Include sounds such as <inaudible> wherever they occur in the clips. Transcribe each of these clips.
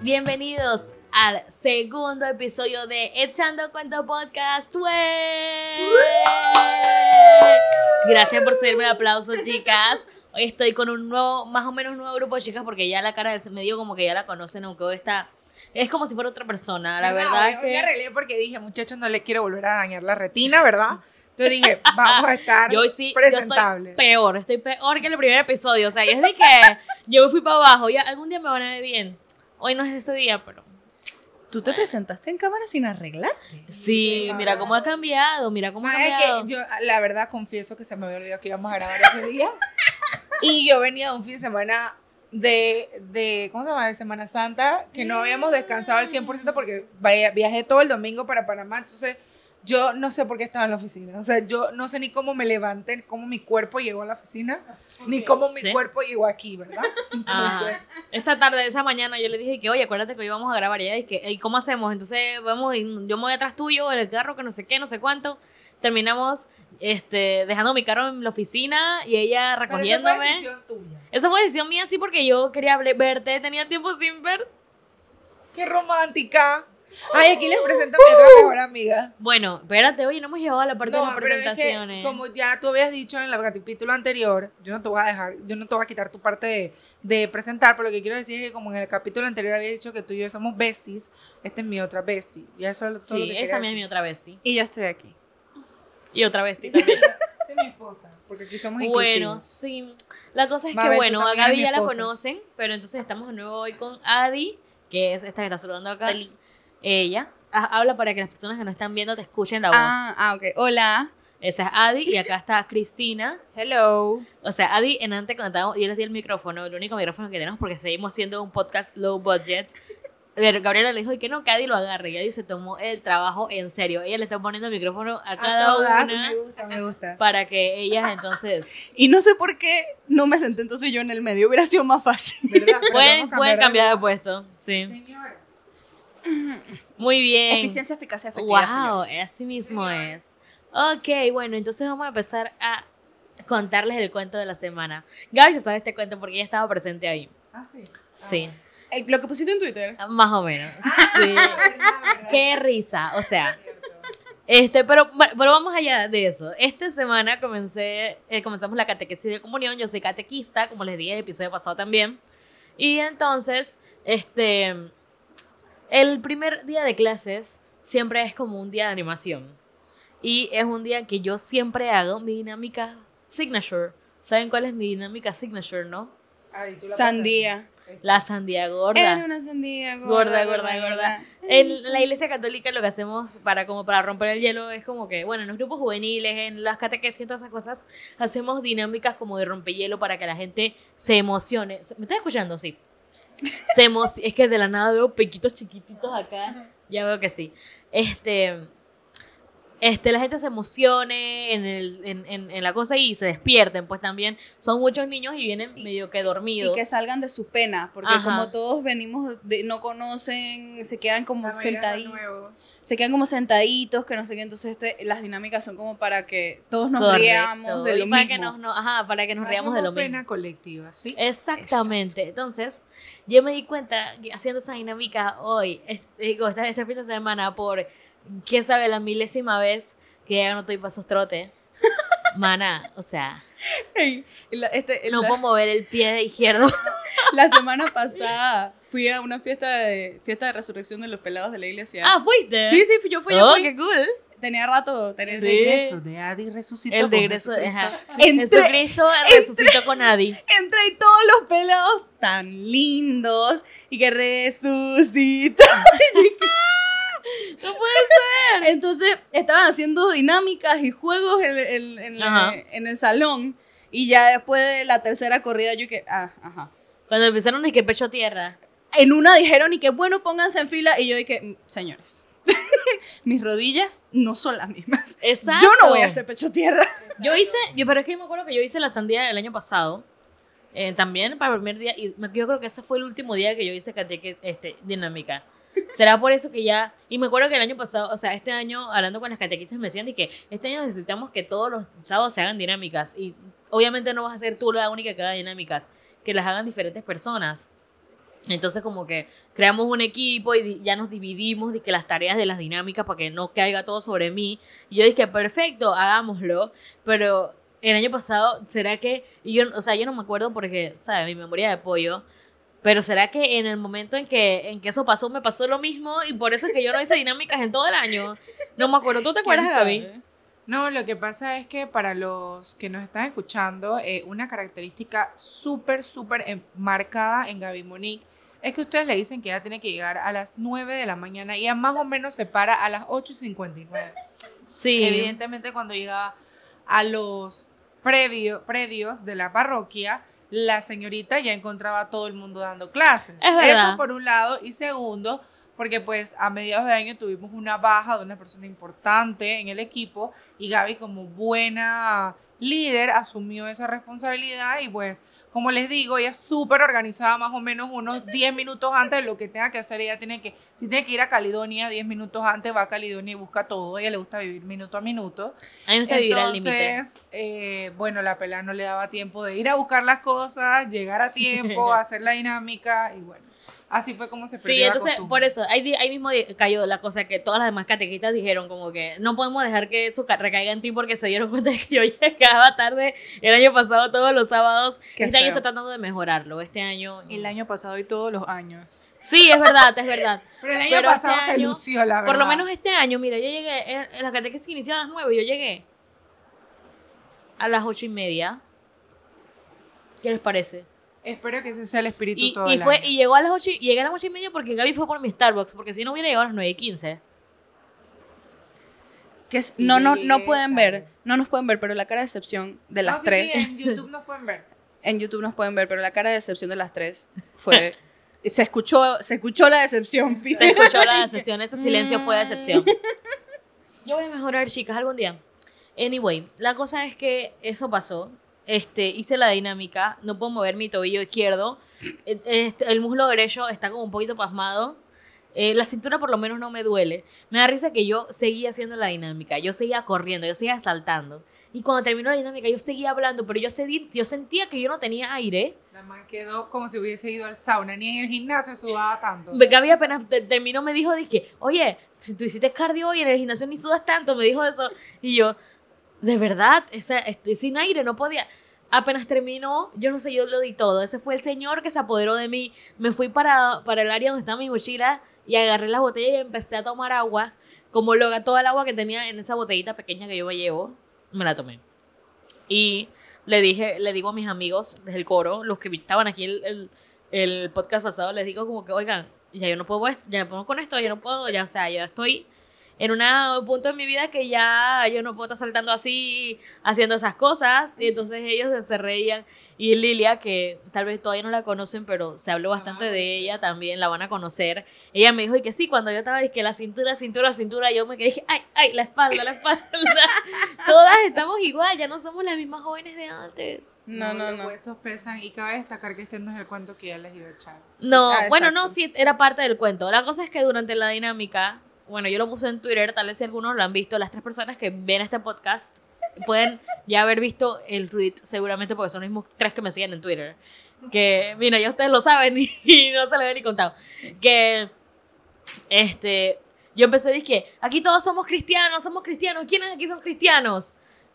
Bienvenidos al segundo episodio de Echando Cuento Podcast. ¡Wey! Gracias por seguirme el aplauso, chicas. Hoy estoy con un nuevo, más o menos nuevo grupo de chicas porque ya la cara del medio como que ya la conocen, aunque hoy está... Es como si fuera otra persona, la verdad es que... me arreglé porque dije, muchachos, no le quiero volver a dañar la retina, ¿verdad? Entonces dije, vamos a estar Yo hoy sí, yo estoy peor, estoy peor que el primer episodio. O sea, es de que yo me fui para abajo. Ya algún día me van a ver bien. Hoy no es ese día, pero ¿Tú te presentaste en cámara sin arreglar? sí, mira cómo ha cambiado, mira cómo ha cambiado. que yo, la verdad, confieso que se me había olvidado que íbamos a grabar ese día. <laughs> y yo venía de un fin de semana de, de, ¿cómo se llama? De Semana Santa, que no habíamos descansado al 100% porque viajé todo el domingo para Panamá. Entonces, yo no sé por qué estaba en la oficina. O sea, yo no sé ni cómo me levanté, cómo mi cuerpo llegó a la oficina, ni cómo mi Sí. cuerpo llegó aquí, ¿verdad? <laughs> Entonces, Esa tarde, esa mañana, yo le dije que, oye, acuérdate que hoy vamos a grabar. Y ella dije, ¿y cómo hacemos? Entonces, vamos, yo me voy atrás tuyo, en el carro, que no sé qué, no sé cuánto. Terminamos este, dejando mi carro en la oficina y ella pero eso fue recogiéndome. decisión tuya. Eso fue decisión mía, sí, porque yo quería verte, tenía tiempo sin ver. ¡Qué romántica! Ay, aquí les presento a mi otra mejor amiga. Bueno, espérate, oye, no hemos llegado a la parte de las pero es que, presentaciones. como ya tú habías dicho en el capítulo anterior, yo no te voy a dejar, yo no te voy a quitar tu parte de, de presentar, pero lo que quiero decir es que como en el capítulo anterior había dicho que tú y yo somos besties, esta es mi otra bestie. Ya eso es todo lo Sí, que esa es mi otra bestie. Y yo estoy aquí. Y otra bestie también. <laughs> Mi esposa, porque aquí somos bueno, inclusivos. sí. La cosa es Va, que, ver, bueno, a Gaby ya la conocen, pero entonces estamos de nuevo hoy con Adi, que es esta que está saludando acá. Ella. Ha- Habla para que las personas que no están viendo te escuchen la voz. Ah, ah, ok. Hola. Esa es Adi y acá está Cristina. Hello. O sea, Adi, en antes cuando estábamos, yo les di el micrófono, el único micrófono que tenemos porque seguimos haciendo un podcast low budget. Pero Gabriela le dijo "Y que no, que Adi lo agarre. Y Adi se tomó el trabajo en serio. Ella le está poniendo el micrófono a A cada todas, una me gusta, me gusta. para que ellas entonces <laughs> Y no sé por qué no me senté entonces yo en el medio. Hubiera sido más fácil. ¿Verdad? <laughs> Pueden, a pueden cambiar de puesto. Sí. Señora. Muy bien. Eficiencia, eficacia, efectividad, Wow, señores. así mismo es. Ok, bueno, entonces vamos a empezar a contarles el cuento de la semana. Gaby se sabe este cuento porque ella estaba presente ahí. Ah, sí. Sí, Eh, Lo que pusiste en Twitter. más o menos. Sí. <laughs> Qué risa, o sea. Este, pero, pero vamos allá de eso. Esta semana comencé, eh, comenzamos la catequesis de comunión. Yo soy catequista, como les dije en el episodio pasado también. Y entonces, este, el primer día de clases siempre es como un día de animación. Y es un día que yo siempre hago mi dinámica signature. ¿Saben cuál es mi dinámica signature, no? Ay, tú la Sandía. La sandía gorda. Era una sandía Gorda, gorda, gorda, gorda. En la iglesia católica lo que hacemos para como para romper el hielo es como que, bueno, en los grupos juveniles, en las catequesis y todas esas cosas, hacemos dinámicas como de rompehielo para que la gente se emocione. ¿Me estás escuchando? Sí. Se es que de la nada veo pequitos chiquititos acá. Ya veo que sí. Este, este, la gente se emocione en, el, en, en, en la cosa y se despierten. Pues también son muchos niños y vienen medio que dormidos. Y que salgan de su pena, porque Ajá. como todos venimos, de, no conocen, se quedan como sentaditos, nuevos. se quedan como sentaditos, que no sé qué, entonces este, las dinámicas son como para que todos nos Correcto. riamos de Y lo para mismo. Que nos, no- ajá, para que nos riamos de lo mismo. pena colectiva, ¿sí? Exactamente. Entonces, yo me di cuenta que haciendo esa dinámica hoy, digo, este, este fin de semana, por quién sabe la milésima vez que ya no estoy para esos trotes. <laughs> Mana, o sea, Ey, la, este, no la- puedo mover el pie de izquierdo. <laughs> La semana pasada fui a una fiesta de fiesta de resurrección de los pelados de la iglesia. Ah, fuiste. sí, sí, yo fui, yo Oh, fui. qué cool. Tenía rato, tenía Sí. regreso de Adi resucitó. El regreso. Entré- Jesucristo resucitó con Adi. Entré y todos los pelados tan lindos y que resucitó. <laughs> <laughs> No puede ser. Entonces estaban haciendo dinámicas y juegos en, en- en Ajá. en el salón. Y ya después de la tercera corrida, yo que, ah, ajá. Cuando empezaron que pecho tierra. En una dijeron y que, bueno, pónganse en fila. Y yo dije, "Mm, señores, <laughs> mis rodillas no son las mismas. Exacto. Yo no voy a hacer pecho tierra. Yo hice, yo, pero es que yo me acuerdo que yo hice la sandía el año pasado. eh, también para el primer día, y yo creo que ese fue el último día que yo hice este, dinámica. Será por eso que ya, y me acuerdo que el año pasado, o sea, este año, hablando con las catequistas, me decían de que este año necesitamos que todos los sábados se hagan dinámicas, y obviamente no vas a ser tú la única que haga dinámicas, que las hagan diferentes personas. Entonces como que creamos un equipo y ya nos dividimos de que las tareas de las dinámicas para que no caiga todo sobre mí. Y yo dije, perfecto, hagámoslo. Pero el año pasado, ¿será que... Y yo, o sea, yo no me acuerdo porque, ¿sabes? Mi memoria de pollo. Pero ¿será que en el momento en que, en que eso pasó, me pasó lo mismo? Y por eso es que yo no hice dinámicas en todo el año. No me acuerdo. ¿Tú te acuerdas, ¿Quién Gaby? No, lo que pasa es que para los que nos están escuchando, eh, una característica súper, súper em- marcada en Gaby Monique es que ustedes le dicen que ella tiene que llegar a las 9 de la mañana y ella más o menos se para a las 8.59. Sí. Evidentemente cuando llega a los predio- predios de la parroquia, la señorita ya encontraba a todo el mundo dando clases. Es verdad. Eso por un lado. Y segundo, porque pues a mediados de año tuvimos una baja de una persona importante en el equipo y Gaby como buena líder asumió esa responsabilidad y pues como les digo, ella es súper organizada más o menos unos 10 minutos antes de lo que tenga que hacer. Ella tiene que, si tiene que ir a Caledonia 10 minutos antes, va a Caledonia y busca todo. A ella le gusta vivir minuto a minuto. A mí me gusta vivir al límite. Entonces, eh, bueno, la pelada no le daba tiempo de ir a buscar las cosas, llegar a <laughs> tiempo, <laughs> hacer la dinámica y bueno, así fue como se perdió Sí, entonces por eso, ahí, ahí mismo cayó la cosa que todas las demás catequistas dijeron como que no podemos dejar que eso ca- recaiga en ti porque se dieron <laughs> cuenta de que yo llegaba tarde el año pasado todos los sábados. Qué este año estoy tratando de mejorarlo, este año... El año pasado y todos los años. Sí, es verdad, es verdad. <laughs> Pero el año pero pasado este se año, lució, la verdad. Por lo menos este año, mira, yo llegué, la catequesis inició a las 9, yo llegué a las ocho y media. ¿Qué les parece? Espero que ese sea el espíritu Y, todo y el fue, año. y llegó a las 8 y llegué a las 8 y media porque Gaby fue por mi Starbucks, porque si no hubiera llegado a las 9 y 15. Que es- no, no, no pueden ver, no nos pueden ver, pero la cara de decepción de No, las sí, tres. sí, en YouTube nos pueden ver. <laughs> En YouTube nos pueden ver, pero la cara de decepción de las tres fue. se escuchó, se escuchó la decepción. Se escuchó la <laughs> decepción, ese silencio fue decepción. <laughs> Yo voy a mejorar, chicas, algún día. Anyway, la cosa es que eso pasó. Este, hice la dinámica, no puedo mover mi tobillo izquierdo. Eh, este, el muslo derecho está como un poquito pasmado. Eh, la cintura por lo menos no me duele. Me da risa que yo seguía haciendo la dinámica, yo seguía corriendo, yo seguía saltando. Y cuando terminó la dinámica yo seguía hablando, pero yo, sentí- yo sentía que yo no tenía aire. La man quedó como si hubiese ido al sauna, ni en el gimnasio sudaba tanto. Gaby apenas te- terminó me dijo, dije, oye, si tú hiciste cardio hoy en el gimnasio ni sudas tanto, me dijo eso. Y yo, de verdad, esa, estoy sin aire, no podía. Apenas terminó, yo no sé, yo lo di todo. Ese fue el señor que se apoderó de mí. Me fui para, para el área donde estaba mi mochila y agarré la botella y empecé a tomar agua. Como loca, toda el agua que tenía en esa botellita pequeña que yo me llevo, me la tomé. Y le dije, le digo a mis amigos del coro, los que estaban aquí el, el, el podcast pasado, les digo como que, oigan, ya yo no puedo, ya puedo con esto, ya no puedo, ya, o sea, ya estoy en un punto de mi vida que ya yo no puedo estar saltando así, haciendo esas cosas. Y entonces ellos se reían. Y Lilia, que tal vez todavía no la conocen, pero se habló bastante de ella, también la van a conocer. Ella me dijo y que sí, cuando yo estaba, dije, la cintura, cintura, cintura, yo me quedé, dije, ay, ay, la espalda, la espalda. <laughs> Todas estamos igual, ya no somos las mismas jóvenes de antes. No, no, los no. huesos pesan y cabe destacar que este no es el cuento que ya les iba a echar. No, Ah, bueno, no, sí, era parte del cuento. La cosa es que durante la dinámica, bueno, yo lo puse en Twitter, tal vez si algunos lo han visto, las tres personas que ven este podcast pueden ya haber visto el tweet, seguramente porque son los mismos tres que me siguen en Twitter. Que, mira, ya ustedes lo saben <laughs> y, no se lo había ni contado. Que, este, yo empecé a decir que aquí todos somos cristianos, somos cristianos, ¿quiénes aquí son cristianos?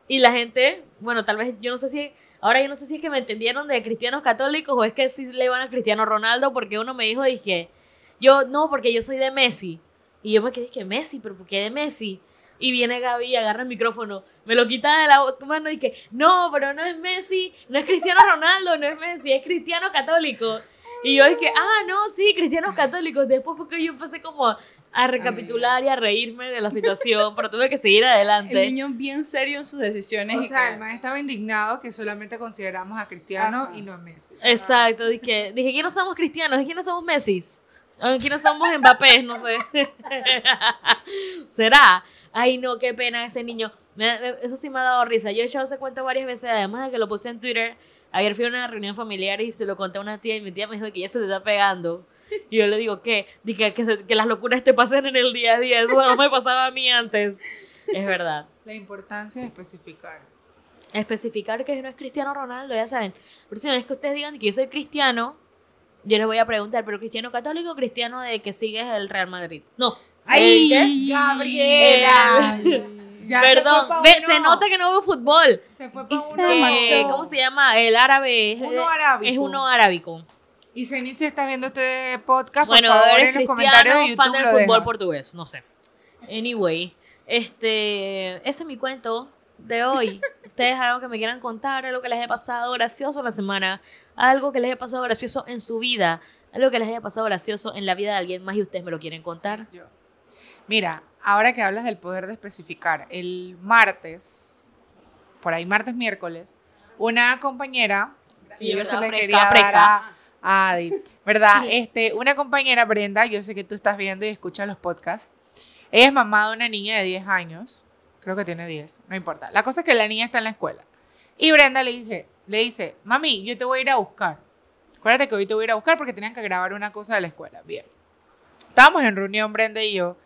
Y la gente, bueno, tal vez, yo no sé si, ahora yo no sé si es que me entendieron de cristianos católicos o es que sí le iban a Cristiano Ronaldo porque uno me dijo, dije, yo, no, porque yo soy de Messi. Y yo me quedé, que Messi, pero ¿por qué de Messi? Y viene Gaby y agarra el micrófono, me lo quita de la mano y dije, no, pero no es Messi, no es Cristiano Ronaldo, no es Messi, es cristiano católico. Y yo dije, ah, no, sí, cristianos católicos. Después porque yo empecé como a recapitular y a reírme de la situación, pero tuve que seguir El adelante. niño bien serio en sus decisiones. O y sea, que- el man estaba indignado que solamente consideramos a Cristiano Ajá. y no a Messi. Exacto, dije, dije, ¿quiénes somos cristianos? ¿Y quiénes somos Messi? ¿Quiénes somos Mbappé? No sé. ¿Será? Ay, no, qué pena ese niño. Eso sí me ha dado risa. Yo he echado ese cuento varias veces, además de que lo puse en Twitter. Ayer fui a una reunión familiar y se lo conté a una tía y mi tía me dijo que ya se te está pegando. Y yo le digo, ¿qué? Dije que, se- que las locuras te pasen en el día a día. Eso no me pasaba a mí antes. Es verdad. La importancia de especificar. Especificar que no es Cristiano Ronaldo, ya saben. La próxima vez que ustedes digan que yo soy cristiano, yo les voy a preguntar, ¿pero cristiano católico o cristiano de que sigues el Real Madrid? No. ¡Ay, ¿Eh, Gabriela! Eh, <laughs> Ya Perdón, ve, se nota que no veo fútbol. Se fue para uno Eh. ¿Cómo se llama? El árabe. es- Uno arábico. Es uno arábico. Y Zenit, si estás viendo este podcast, Bueno, por favor, en los comentarios de YouTube fan del fútbol dejas. portugués, no sé. Anyway, este, ese es mi cuento de hoy. Ustedes algo que me quieran contar, algo que les haya pasado gracioso en la semana, algo que les haya pasado gracioso en su vida, algo que les haya pasado gracioso en la vida de alguien más y ustedes me lo quieren contar. Yo. Mira, ahora que hablas del poder de especificar, el martes, por ahí martes, miércoles, una compañera, Sí, yo se le quería dar fresca. a- a Adi, ¿verdad? <laughs> Este, una compañera, Brenda, yo sé que tú estás viendo y escuchas los podcasts, ella es mamá de una niña de 10 años, creo que tiene 10, no importa. La cosa es que la niña está en la escuela. Y Brenda le, dije, le dice, mami, yo te voy a ir a buscar. Acuérdate que hoy te voy a ir a buscar porque tenían que grabar una cosa de la escuela. Bien. Estábamos en reunión, Brenda y yo,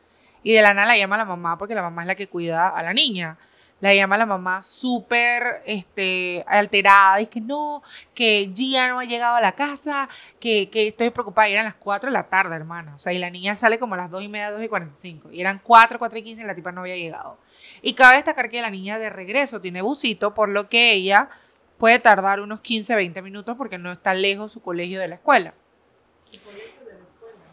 y de la nada la llama la mamá porque la mamá es la que cuida a la niña. La llama la mamá súper este, alterada. Dice que no, que Gia no ha llegado a la casa, que, que estoy preocupada. Y eran las 4 de la tarde, hermana. O sea, y la niña sale como a las 2 y media, 2 y 45. Y eran 4, 4 y 15 y la tipa no había llegado. Y cabe destacar que la niña de regreso tiene busito, por lo que ella puede tardar unos 15, 20 minutos porque no está lejos su colegio de la escuela.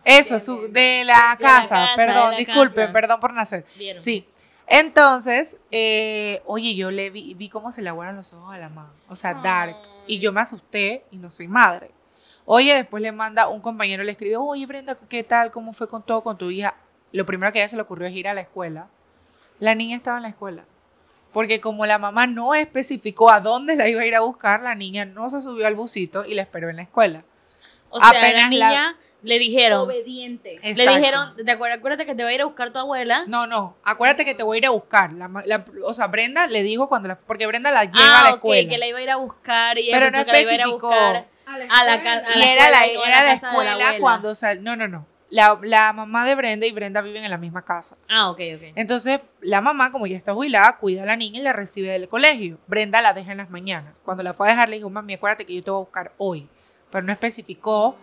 Eso, su, de la casa, casa, perdón, de la disculpen, casa. perdón por nacer. ¿Vieron? Sí. Entonces, eh, oye, yo le vi, vi cómo se le aguaron los ojos a la mamá. O sea, dark. Y yo me asusté y no soy madre. Oye, después le manda un compañero, le escribió, oye, Brenda, ¿qué tal? ¿Cómo fue con todo con tu hija? Lo primero que a ella se le ocurrió es ir a la escuela. La niña estaba en la escuela. Porque como la mamá no especificó a dónde la iba a ir a buscar, la niña no se subió al busito y la esperó en la escuela. O sea, la Apenas la- niña le dijeron, Obediente. le Exacto. dijeron, ¿te acuerdas? Acuérdate que te va a ir a buscar tu abuela. No, no, acuérdate que te voy a ir a buscar. La la- o sea, Brenda le dijo cuando la. Porque Brenda la lleva ah, a la ok, escuela. que la iba a ir a buscar y ella Pero no que la iba a ir a especificó. buscar a la a era la la escuela cuando sal, No, no, no. La, la mamá de Brenda y Brenda viven en la misma casa. Ah, ok, ok. Entonces, la mamá, como ya está jubilada, cuida a la niña y la recibe del colegio. Brenda la deja en las mañanas. Cuando la fue a dejar, le dijo, mami, acuérdate que yo te voy a buscar hoy. Pero no especificó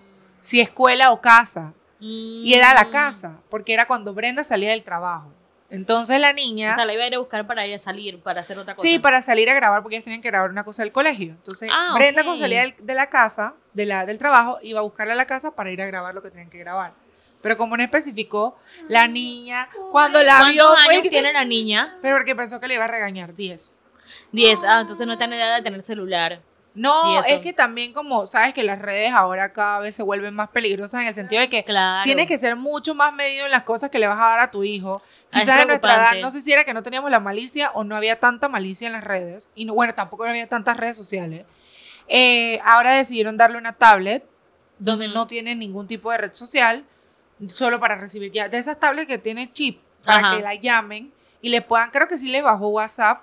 si escuela o casa. Y era Mm. la casa, porque era cuando Brenda salía del trabajo. Entonces la niña... O sea, la iba a ir a buscar para ir a salir, para hacer otra cosa. Sí, para salir a grabar, porque ellas tenían que grabar una cosa del colegio. Entonces, Ah, Brenda, ok. cuando salía del- de la casa, de la, del trabajo, iba a buscarla a la casa para ir a grabar lo que tenían que grabar. Pero como no especificó, la niña, cuando la vio, ¿Cuántos fue años que- tiene la niña? Pero porque pensó que le iba a regañar 10. 10. Ah, entonces no está en edad de tener celular. No, es que también como, sabes que las redes ahora cada vez se vuelven más peligrosas en el sentido de que Claro. tienes que ser mucho más medido en las cosas que le vas a dar a tu hijo. Ah, Quizás en nuestra edad, no sé si era que no teníamos la malicia o no había tanta malicia en las redes. Y no, bueno, tampoco había tantas redes sociales. Eh, ahora decidieron darle una tablet donde no tiene ningún tipo de red social, solo para recibir ya. De esas tablets que tienen chip, para Ajá. que la llamen y le puedan, creo que sí le bajó WhatsApp,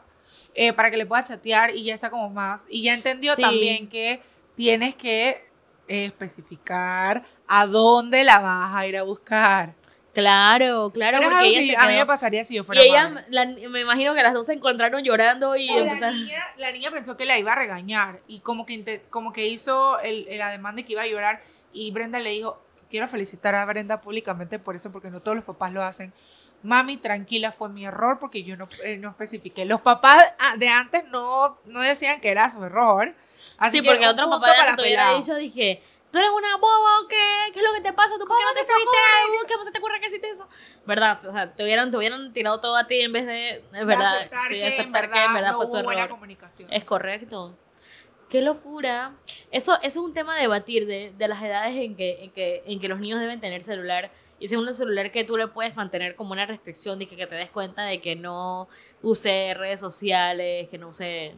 eh, para que le pueda chatear y ya está como más. Y ya entendió Sí. también que tienes que eh, especificar a dónde la vas a ir a buscar. Claro, claro, Pero porque ella se a mí me pasaría si yo Y fuera ella, madre. la- me imagino que las dos se encontraron llorando y No, la, niña, la niña pensó que la iba a regañar y como que, como que hizo el, el ademán de que iba a llorar y Brenda le dijo, quiero felicitar a Brenda públicamente por eso, porque no todos los papás lo hacen. Mami, tranquila, fue mi error porque yo no, eh, no especifiqué. Los papás ah, de antes no, no decían que era su error. Así sí, que porque otro papá de antes te hubiera dicho, dije, ¿tú eres una boba o qué? ¿Qué es lo que te pasa? ¿Tú por qué no ¿Cómo te fuiste? ¿Cómo se te ocurre que hiciste eso? ¿Verdad? O sea, te hubieran, te hubieran tirado todo a ti en vez de, verdad, aceptar sí, que, aceptar en que en verdad no fue su hubo buena error. comunicación. Es correcto. Qué locura. Eso, eso es un tema a debatir de, de las edades en que, en, que, en que los niños deben tener celular. Y si es un celular que tú le puedes mantener como una restricción de que, que te des cuenta de que no use redes sociales, que no use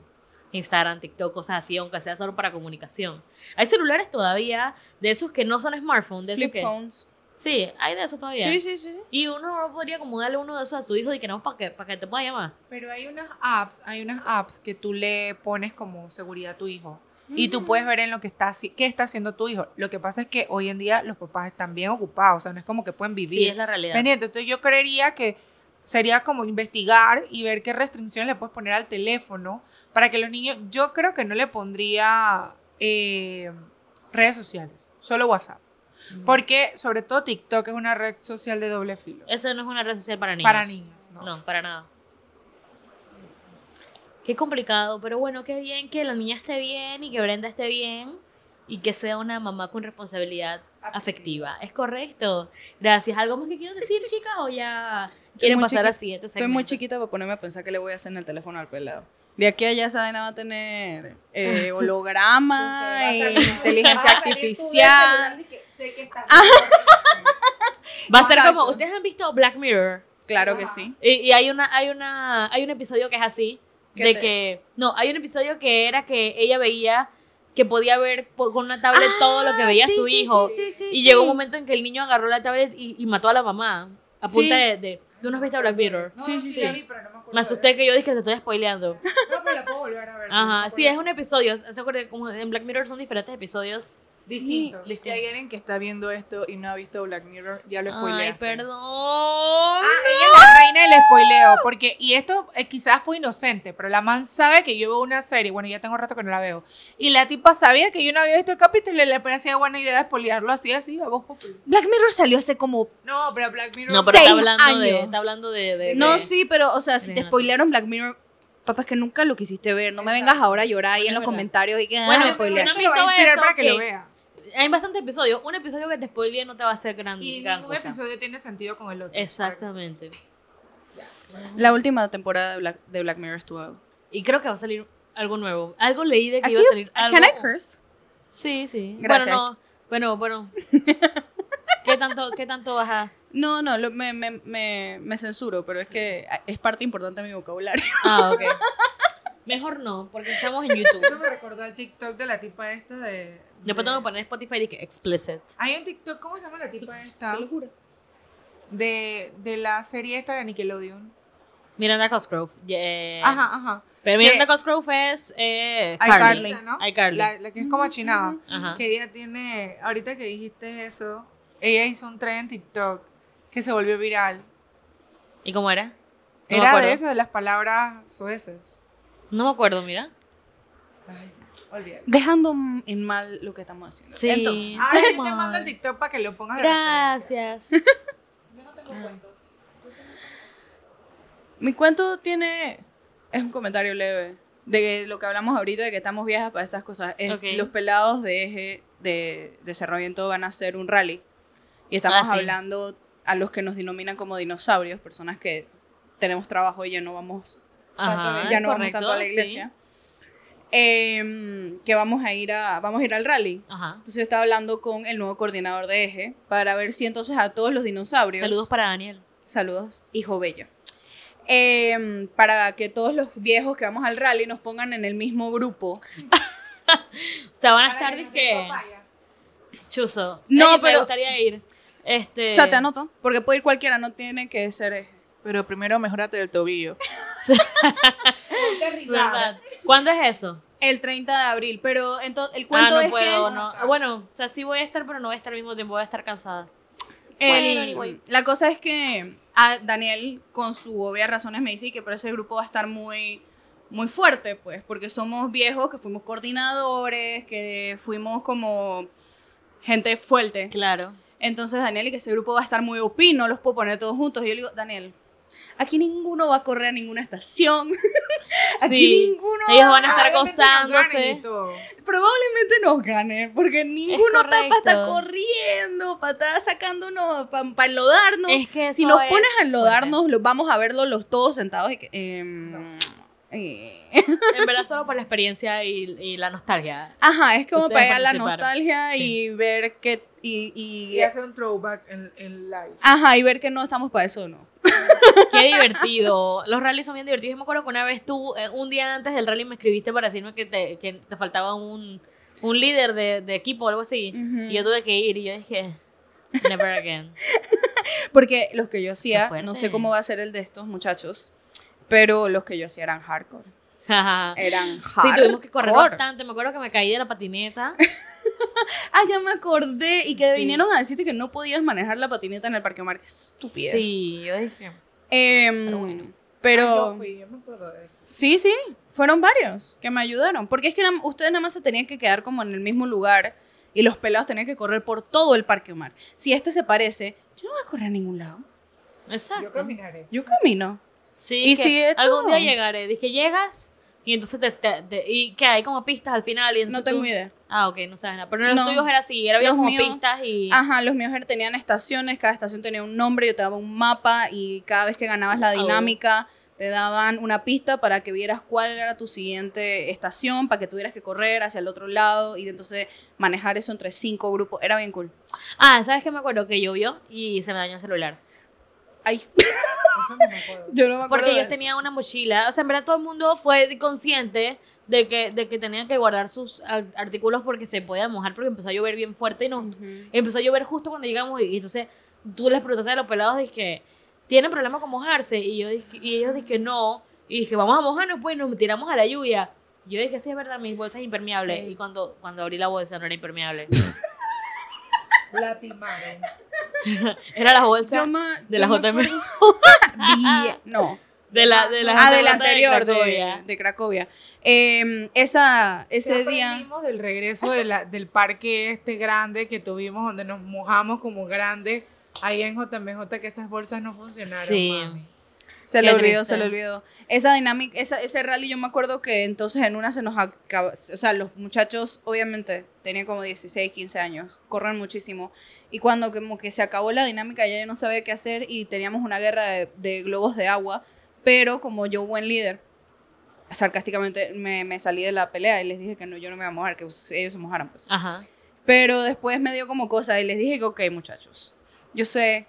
Instagram, TikTok, cosas así, aunque sea solo para comunicación. Hay celulares todavía de esos que no son smartphones, de esos que... phones. Sí, hay de eso todavía. Sí, sí, sí. Y uno no podría como darle uno de esos a su hijo y que no, para que, para que te pueda llamar. Pero hay unas apps, hay unas apps que tú le pones como seguridad a tu hijo. Y tú puedes ver en lo que está qué está haciendo tu hijo. Lo que pasa es que hoy en día los papás están bien ocupados, o sea, no es como que pueden vivir. Sí, es la realidad. pendiente. Entonces yo creería que sería como investigar y ver qué restricciones le puedes poner al teléfono para que los niños, yo creo que no le pondría eh, redes sociales, solo WhatsApp. Ujú. Porque sobre todo TikTok es una red social de doble filo. Esa no es una red social para niños. Para niños, ¿no? No, para nada. Qué complicado, pero bueno, qué bien que la niña esté bien y que Brenda esté bien y que sea una mamá con responsabilidad afectiva. ¿Es correcto? Gracias. ¿Algo más que quieran decir, <laughs> chicas? ¿O ya quieren pasar siguiente Estoy muy chiquita para ponerme a pensar qué le voy a hacer en el teléfono al pelado. De aquí a allá vaina va a tener eh, <laughs> holograma, e inteligencia artificial. <laughs> Va a ser como, ¿ustedes han visto Black Mirror? Claro que sí. Y, y hay una, hay una, hay un episodio que es así, ¿Qué de te- que, no, hay un episodio que era que ella veía que podía ver con una tablet todo lo que veía Ah, sí, su sí, hijo. sí, sí, sí, y sí. llegó un momento en que el niño agarró la tablet y, y mató a la mamá. A punta Sí. de, de. ¿Tú no has visto Black Mirror? Sí, sí, sí. sí. vi, pero no me acuerdo Me asusté que yo dije que te estoy spoileando. No, pero la puedo volver a ver. no Ajá, sí, es un episodio. ¿Se acuerdan? Como en Black Mirror son diferentes episodios. Distintos. Si hay alguien que está viendo esto y no ha visto Black Mirror, ya lo Ay, spoileaste. perdón. Ah, ella es la reina del spoileo, porque, y esto eh, quizás fue inocente, pero la man sabe que yo veo una serie, bueno, ya tengo rato que no la veo, y la tipa sabía que yo no había visto el capítulo y le parecía buena idea spoilearlo así, así, a voz popular. Black Mirror salió hace como... No, pero Black Mirror... No, pero está Seis hablando de. años. Está hablando de. de- No, de- sí, pero, o sea, si te spoilearon Black Mirror, papá, es que nunca lo quisiste ver. No me Exacto. vengas ahora a llorar ahí Bueno, en los verdad. comentarios y que... Bueno, ah, si spoileaste. no han lo visto eso, para que lo que- vea. Hay bastantes episodios. Un episodio que te spoilee no te va a hacer gran, Y gran ningún cosa. episodio tiene sentido con el otro. Exactamente. La última temporada de Black, de Black Mirror estuvo... Y creo que va a salir algo nuevo. Algo leí de que Aquí, iba a salir algo. Can I curse? Sí, sí. Gracias. Bueno, no. Bueno, bueno. <laughs> ¿Qué tanto, qué tanto vas a...? No, no, lo- me, me, me, me censuro, pero es que es parte importante de mi vocabulario. Ah, ok. Mejor no, porque estamos en Eso YouTube. me recordó el TikTok de la tipa esta de... Después de- tengo que poner Spotify de que explicit. Hay un TikTok, ¿cómo se llama la tipa esta? locura. De, de la serie esta de Nickelodeon. Miranda Cosgrove. eh, Ajá, ajá. Pero Miranda Cosgrove es eh, iCarly. Carly. ¿no? iCarly. La, la que es como achinada. Ajá. Que ella tiene, ahorita que dijiste eso, ella hizo un tren en TikTok que se volvió viral. ¿Y cómo era? No Era de eso, de las palabras soeces. No me acuerdo, mira. Ay, olvídalo. Dejando en mal lo que estamos haciendo. Sí. Entonces, <laughs> Ahora te mando el TikTok para que lo pongas de. Gracias. Yo no tengo cuentos. <laughs> mi cuento tiene. Es un comentario leve. De lo que hablamos ahorita, de que estamos viejas para esas cosas. Es- Ok. Los pelados de eje de desarrollo van a hacer un rally. Y estamos Ah, sí. hablando a los que nos denominan como dinosaurios, personas que tenemos trabajo y ya no vamos Ajá, ya no vamos correcto, tanto a la sí. Em, que vamos a ir a vamos a ir al rally. Ajá. Entonces yo estaba hablando con el nuevo coordinador de eje para ver si entonces a todos los dinosaurios. Saludos para Daniel. Saludos, hijo bello. Em, para que todos los viejos que vamos al rally nos pongan en el mismo grupo. <laughs> O sea, van a estar papaya. chuzo. No, Ey, me pero- gustaría ir. Este. Ya te anoto, porque puede ir cualquiera, no tiene que ser eje. Pero primero mejorate del tobillo. ¿Verdad? ¿Cuándo es eso? El 30 de abril, pero entonces el cuento ah, no es puedo, que no. Bueno, o sea, sí voy a estar, pero no voy a estar al mismo tiempo, voy a estar cansada. Bueno, anyway. La cosa es que a Daniel, con su obvias razones, me dice que pero ese grupo va a estar muy, muy fuerte, pues, porque somos viejos, que fuimos coordinadores, que fuimos como gente fuerte. Claro. Entonces, Daniel, y que ese grupo va a estar muy OP, no los puedo poner todos juntos. Y yo le digo, Daniel, aquí ninguno va a correr a ninguna estación. <laughs> aquí Sí. ninguno Ellos van a estar Probablemente nos ganen gozándose. probablemente nos gane, porque ninguno está para estar correcto. corriendo, para estar sacándonos, para enlodarnos. Es que si nos pones es a enlodarnos, los vamos a verlos los todos sentados y que, em, eh. En verdad, solo por la experiencia y, y la nostalgia. Ajá, es como para ir a la nostalgia y ver que y, y- Y hace un throwback en, en live. ajá, y ver que no estamos para eso, no. <laughs> Qué divertido. Los rallies son bien divertidos. Yo me acuerdo que una vez tú, eh, un día antes del rally, me escribiste para decirme que te, que te faltaba un, un líder de, de equipo o algo así. Ujú. Y yo tuve que ir y yo dije, Never again. <laughs> Porque los que yo hacía, no sé cómo va a ser el de estos muchachos, pero los que yo hacía eran hardcore. <laughs> Eran sí, hardcore. tuvimos que correr bastante. Me acuerdo que me caí de la patineta. <laughs> Ah, ya me acordé. Y que Sí. vinieron a decirte que no podías manejar la patineta en el Parque Omar. Qué estupidez. Sí, yo dije. Em, Pero bueno. pero- Ah, yo fui, yo me acuerdo de eso. Sí, sí, fueron varios que me ayudaron. Porque es que ustedes nada más se tenían que quedar como en el mismo lugar y los pelados tenían que correr por todo el Parque Omar. Si este se parece, yo no voy a correr a ningún lado. Exacto. Yo caminaré. Yo camino. Sí, Y que si esto- algún día llegaré. Dije, llegas y entonces te, te- te- y que hay como pistas al final. Y No tengo tú- idea. Ah, ok, no sabes nada. Pero en los No. tuyos era así, era había como míos- pistas y. Ajá, los míos eran- tenían estaciones, cada estación tenía un nombre, yo te daba un mapa y cada vez que ganabas la Oh. dinámica te daban una pista para que vieras cuál era tu siguiente estación, para que tuvieras que correr hacia el otro lado y entonces manejar eso entre cinco grupos. Era bien cool. Ah, ¿sabes qué me acuerdo? Que llovió y se me dañó el celular. Ay, <laughs> Eso no me acuerdo. yo no me acuerdo Porque ellos tenían una mochila. O sea, en verdad todo el mundo fue consciente de que, de que tenían que guardar sus artículos porque se podía mojar porque empezó a llover bien fuerte y nos Ujú. empezó a llover justo cuando llegamos y, y entonces tú les preguntaste a los pelados dije tienen problemas con mojarse y yo dije, y ellos dije no y dije vamos a mojarnos pues y nos tiramos a la lluvia y yo dije sí es verdad mi bolsa es impermeable Sí. y cuando cuando abrí la bolsa no era impermeable <laughs> La timaron. <laughs> era la bolsa ma- de la JM <laughs> no. de la de la Ah, de la anterior, de, Cracovia. de Cracovia. Em, esa, ese ¿Qué día. del regreso de la- del parque este grande que tuvimos donde nos mojamos como grande ahí en JMJ que esas bolsas no funcionaron. Sí. mami. Se le olvidó, se le olvidó. Esa dinámica, esa, ese rally yo me acuerdo que entonces en una se nos acaba, o sea, los muchachos obviamente tenían como 16, 15 años, corren muchísimo. Y cuando como que se acabó la dinámica ya yo no sabía qué hacer y teníamos una guerra de, de globos de agua, pero como yo buen líder, sarcásticamente me, me salí de la pelea y les dije que no, yo no me iba a mojar, que ellos se mojaran pues. ajá Pero después me dio como cosa y les dije que, ok, muchachos, yo sé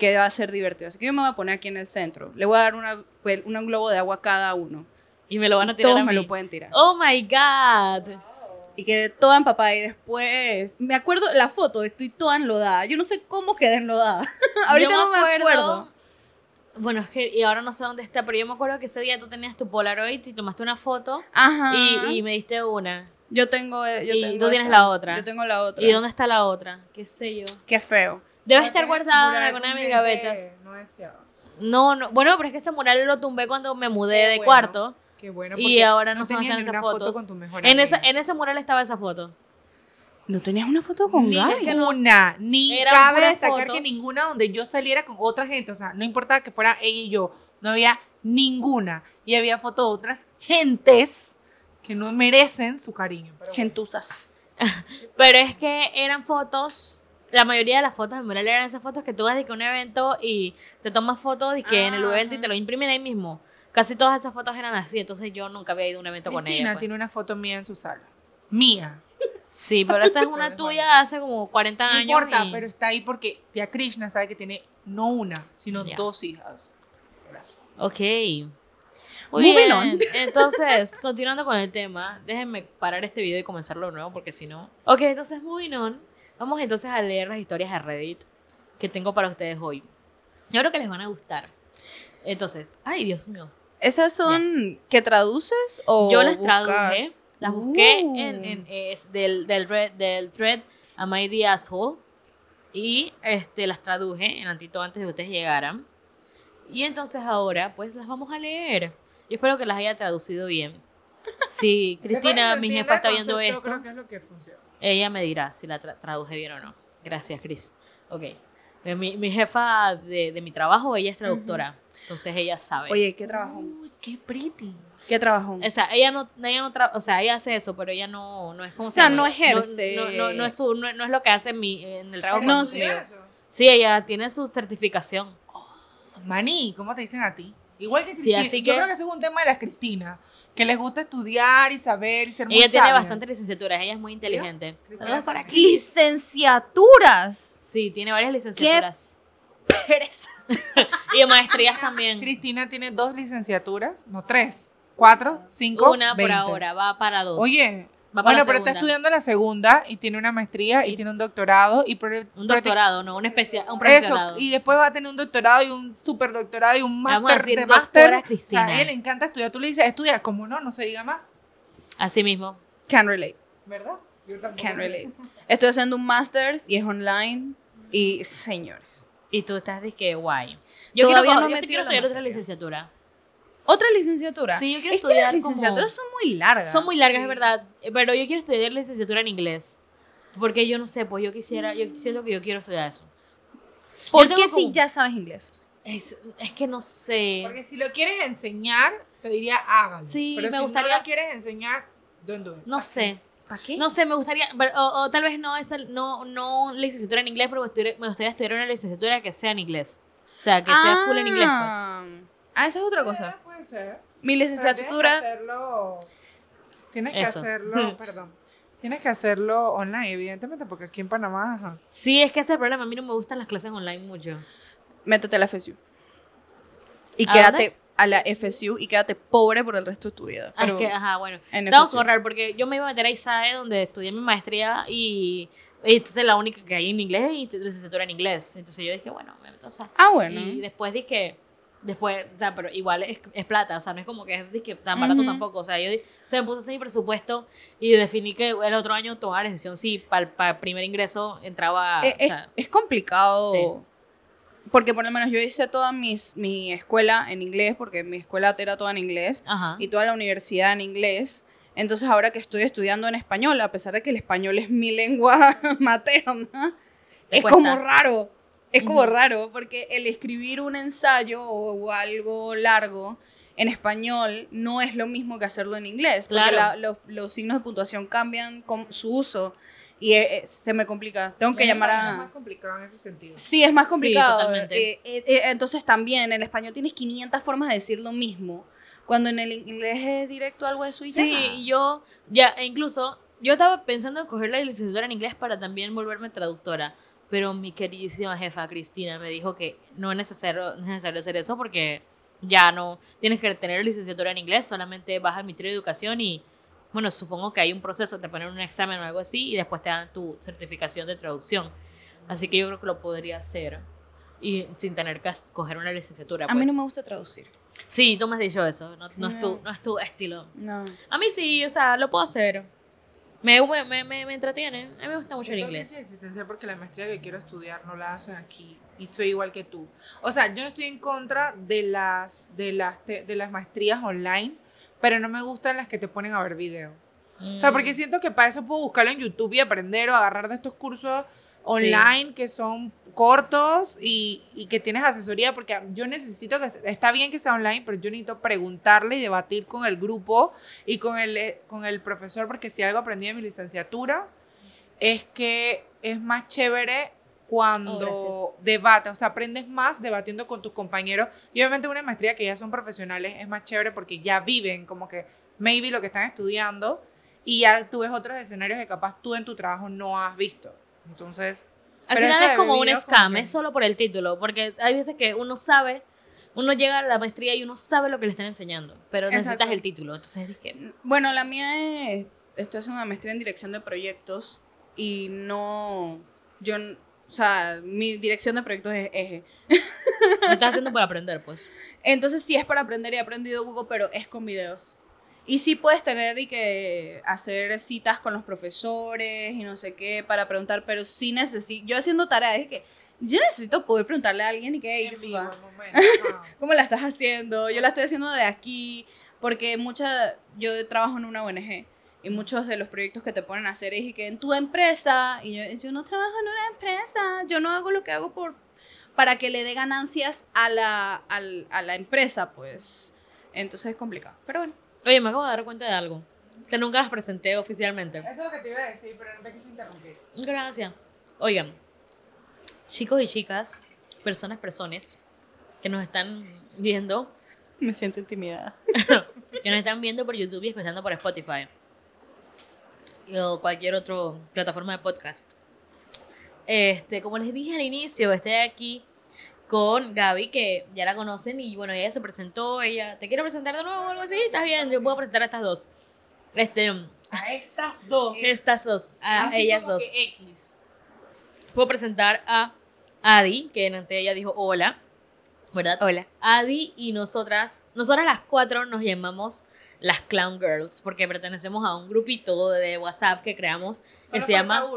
que va a ser divertido, así que yo me voy a poner aquí en el centro. Le voy a dar una, un globo de agua a cada uno. y me lo van a tirar Todos a me lo pueden tirar. oh my god Y quedé toda empapada y después, me acuerdo la foto, estoy toda enlodada. Yo no sé cómo quedé enlodada. <laughs> Ahorita Yo no me acuerdo. Bueno, es que y ahora no sé dónde está, pero yo me acuerdo que ese día tú tenías tu Polaroid y tomaste una foto Ajá. y, y me diste una. yo tengo, eh, yo y tengo tú tienes la otra. Yo tengo la otra. ¿Y dónde está la otra? ¿Qué sé yo? Qué feo. Debe No estar guardada en alguna de mis gavetas. No deseada. No, no. Bueno, pero es que ese mural lo tumbé cuando me mudé Qué de bueno. cuarto. Qué bueno. Y ahora no están ni esas una foto fotos. con tu mejor En, esa, en ese mural estaba esa foto. ¿No tenías una foto con Ni- Gaby? que no- Ninguna, ni Eran cabe destacar fotos. que ninguna donde yo saliera con otra gente, o sea, no importaba que fuera ella y yo, no había ninguna. Y había fotos de otras gentes que no merecen su cariño. pero bueno. Gentusas. <laughs> Pero es que eran fotos. La mayoría de las fotos de mural eran esas fotos que tú vas de que un evento y te tomas fotos de que en el Ah, evento y te lo imprimen ahí mismo. Casi todas esas fotos eran así, entonces yo nunca había ido a un evento con Cristina ella. pues. tiene una foto mía en su sala. Mía. Sí, <laughs> pero esa es una tuya hace como 40 No años. importa, y- pero está ahí porque tía Krishna sabe que tiene no una, sino Ya. dos hijas. Gracias. Ok. Muy Moving bien. on. <laughs> Entonces, continuando con el tema, déjenme parar este video y comenzarlo de nuevo porque si no. Ok, entonces, moving on. Vamos entonces a leer las historias de Reddit que tengo para ustedes hoy. Yo creo que les van a gustar. Entonces, ay, Dios mío. ¿Esas son que traduces o Yo las buscas? traduje, las busqué Uh. en, en- es del, del, red- del thread Am I the Asshole? Y este, las traduje en antito antes de que ustedes llegaran. Y entonces ahora, pues las vamos a leer. Yo espero que las haya traducido bien. Si Cristina, mi jefa, está viendo esto, Creo que es lo que funciona. Ella me dirá si la tra- traduje bien o no. Gracias, Cris. Ok. Eh, Mi, mi jefa de, de mi trabajo, ella es traductora. Entonces ella sabe. Oye, ¿qué trabajo? Uy, qué pretty. ¿Qué trabajo? O sea, ella no, ella no tra- o sea, ella hace eso, pero ella no, no es como O sea, no ejerce. No, no, no es su- no, no es lo que hace en, mi, en el trabajo. No, sí. Sí, ella tiene su certificación. Maní, ¿cómo te dicen a ti? Igual que Sí, Cristina. así Yo creo que ese es un tema de las Cristinas, que les gusta estudiar y saber y ser muy Ella tiene bastantes licenciaturas, ella es muy inteligente. Cristina Saludos para aquí. Licenciaturas. Sí, tiene varias licenciaturas. <laughs> y maestrías también. Cristina tiene dos licenciaturas, no tres, cuatro, cinco, Una por ahora, va para dos. Oye, Va Bueno, pero está estudiando la segunda y tiene una maestría y, Y- tiene un doctorado y pro- Un doctorado, no, un especial, un Eso, profesorado. y después va a tener un doctorado y un superdoctorado y un Vamos a máster decir de máster. O sea, Cristina. a ella le encanta estudiar. Tú le dices, estudiar, como no, no se diga más. Así mismo. Can relate. ¿Verdad? Yo tampoco Can relate. Estoy haciendo un master's y es online. Y, señores. Y tú estás de que guay. Yo Todavía quiero, no yo me quiero estudiar otra licenciatura. ¿Otra licenciatura? Sí, yo quiero es que las estudiar como- licenciaturas son muy largas. Son muy largas, Sí. es verdad. eh, Pero yo quiero estudiar licenciatura en inglés. Porque yo no sé, pues yo quisiera, yo siento que yo quiero estudiar eso. ¿Por qué tengo si como- ya sabes inglés? Es, es que no sé. Porque si lo quieres enseñar, te diría hágalo. Sí, Pero me si gustaría- no lo quieres enseñar, don't do it. No sé. ¿Para qué? No sé, me gustaría, pero- o, o tal vez no es el- no, no licenciatura en inglés, pero me gustaría, me gustaría estudiar una licenciatura que sea en inglés. O sea, que sea full en inglés, pues. Ah, Ah, esa es otra Eh, cosa. Ser. Mi Pero Tienes que licenciatura. hacerlo. Tienes que hacerlo, <laughs> perdón. Tienes que hacerlo online, evidentemente, porque aquí en Panamá, ajá. Sí, es que ese es el problema. A mí no me gustan las clases online mucho. Métete a la FSU. Y ¿A quédate dónde? a la FSU y quédate pobre por el resto de tu vida. Ah, es Pero que, ajá, bueno. que FSU. ahorrar porque yo me iba a meter a ISAE donde estudié mi maestría y, y entonces la única que hay en inglés es licenciatura en inglés. Entonces yo dije, bueno, me meto a SAE. Ah, bueno. Y después dije, después, o sea, pero igual es, es plata, o sea, no es como que es dizque, tan barato Ujú. tampoco. O sea, yo se me puse a hacer mi presupuesto y definí que el otro año tomaba la decisión si para el primer ingreso entraba. O es, sea, es complicado. Sí. Porque por lo menos yo hice toda mis, mi escuela en inglés, porque mi escuela era toda en inglés, ajá. y toda la universidad en inglés. Entonces ahora que estoy estudiando en español, a pesar de que el español es mi lengua <laughs> materna, Te es cuesta. como raro. Es como raro, porque el escribir un ensayo o, o algo largo en español no es lo mismo que hacerlo en inglés, porque Claro. la- los, los signos de puntuación cambian con su uso y eh, eh, se me complica. Tengo que llamar más- Es a... más complicado en ese sentido. Sí, es más Sí, complicado. totalmente. Eh, eh, eh, entonces también en español tienes 500 formas de decir lo mismo, cuando en el inglés es directo algo de su y Sí, yo ya, e incluso, yo estaba pensando en coger la licenciatura en inglés para también volverme traductora, pero mi queridísima jefa Cristina me dijo que no es necesario, no es necesario hacer eso porque ya no tienes que tener licenciatura en inglés, solamente vas al Ministerio de Educación y, bueno, supongo que hay un proceso, te ponen un examen o algo así y después te dan tu certificación de traducción. Así que yo creo que lo podría hacer y sin tener que coger una licenciatura. A mí pues. no me gusta traducir. Sí, tú me has dicho eso, no, no es, tu, No. no es tu estilo. No. A mí sí, o sea, lo puedo hacer. Me, me, me, me entretiene. A mí me gusta mucho el Yo inglés. soy existencial porque la maestría que quiero estudiar no la hacen aquí y soy igual que tú. O sea, yo no estoy en contra de las de las de las maestrías online, pero no me gustan las que te ponen a ver video. O sea, Mm. porque siento que para eso puedo buscarlo en YouTube y aprender o agarrar de estos cursos online que son cortos y, y que tienes asesoría, porque yo necesito que, está bien que sea online, pero yo necesito preguntarle y debatir con el grupo y con el, eh, con el profesor, porque si algo aprendí en mi licenciatura es que es más chévere Oh, cuando debates, o sea, aprendes más debatiendo con tus compañeros. Y obviamente una maestría que ya son profesionales es más chévere porque ya viven como que maybe lo que están estudiando y ya tú ves otros escenarios que capaz tú en tu trabajo no has visto. Entonces, Al final es como un scam, que- es solo por el título. Porque hay veces que uno sabe, uno llega a la maestría y uno sabe lo que le están enseñando, pero necesitas Exacto. el título. Entonces, es que. Bueno, la mía es, estoy haciendo una maestría en dirección de proyectos y no, yo, o sea, mi dirección de proyectos es eje. Lo estás haciendo por aprender, pues. <laughs> Entonces sí es para aprender y he aprendido Google, pero es con videos. Y sí puedes tener y que hacer citas con los profesores y no sé qué para preguntar, pero sí necesito, yo haciendo tareas, es que yo necesito poder preguntarle a alguien y que, "Hey, en ¿qué se vivo, va? <laughs> ¿cómo la estás haciendo? Yo la estoy haciendo de aquí, porque mucha, yo trabajo en una ONG y muchos de los proyectos que te ponen a hacer es y que en tu empresa, y yo, yo no trabajo en una empresa, yo no hago lo que hago por, para que le dé ganancias a la, a la empresa, pues. Entonces es complicado, pero bueno. Oye, me acabo de dar cuenta de algo. Que nunca las presenté oficialmente. Eso es lo que te iba a decir, pero no te quise interrumpir. Gracias. Oigan, chicos y chicas, personas, personas que nos están viendo, Me siento intimidada. <laughs> que nos están viendo por YouTube y escuchando por Spotify o cualquier otra plataforma de podcast. Este, como les dije al inicio, estoy aquí con Gaby, que ya la conocen y bueno, ella se presentó, ella, ¿te quiero presentar de nuevo o algo así? ¿Estás bien? Yo puedo presentar a estas dos. Este, A estas dos. Estas dos, a Así ellas como dos. que X. Puedo presentar a Adi, que de ella dijo hola, ¿verdad? Hola. Adi y nosotras, nosotras las cuatro nos llamamos las Clown Girls, porque pertenecemos a un grupito de WhatsApp que creamos que Solo se llama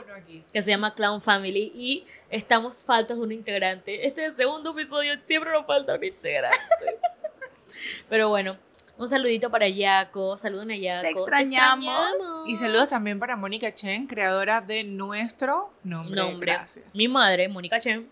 que se llama Clown Family y estamos faltos de un integrante. Este es el segundo episodio, siempre nos falta un integrante. <laughs> Pero bueno, un saludito para Yaco, saluden a Yaco. Te extrañamos. extrañamos. Y saludos también para Mónica Chen, creadora de nuestro nombre. nombre. Gracias. Mi madre, Mónica Chen,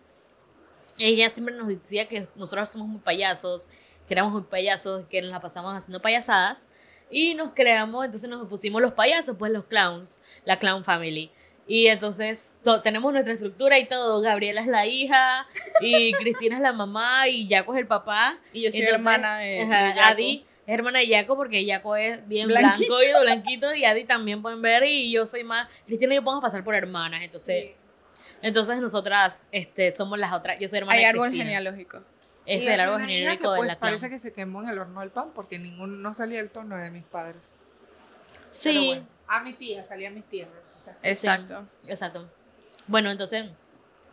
ella siempre nos decía que nosotros somos muy payasos, que éramos muy payasos, que nos la pasamos haciendo payasadas. Y nos creamos, entonces nos pusimos los payasos, pues los clowns, la Clown Family. Y entonces to- tenemos nuestra estructura y todo. Gabriela es la hija, y <laughs> Cristina es la mamá, y Yaco es el papá. Y yo soy Entonces, hermana de, ajá, de. Adi es hermana de Yaco porque Yaco es bien Blanquito. blanco y blanquito y Adi también pueden ver y yo soy más Cristina y yo podemos pasar por hermanas entonces entonces nosotras este somos las otras yo soy hermana Hay de árbol genealógico. Ese Y una hija genealógico que, pues, parece que se quemó en el horno del pan porque ninguno no salía el tono de mis padres. Sí bueno, a mi tía, salía a mis tías. Exacto. exacto bueno entonces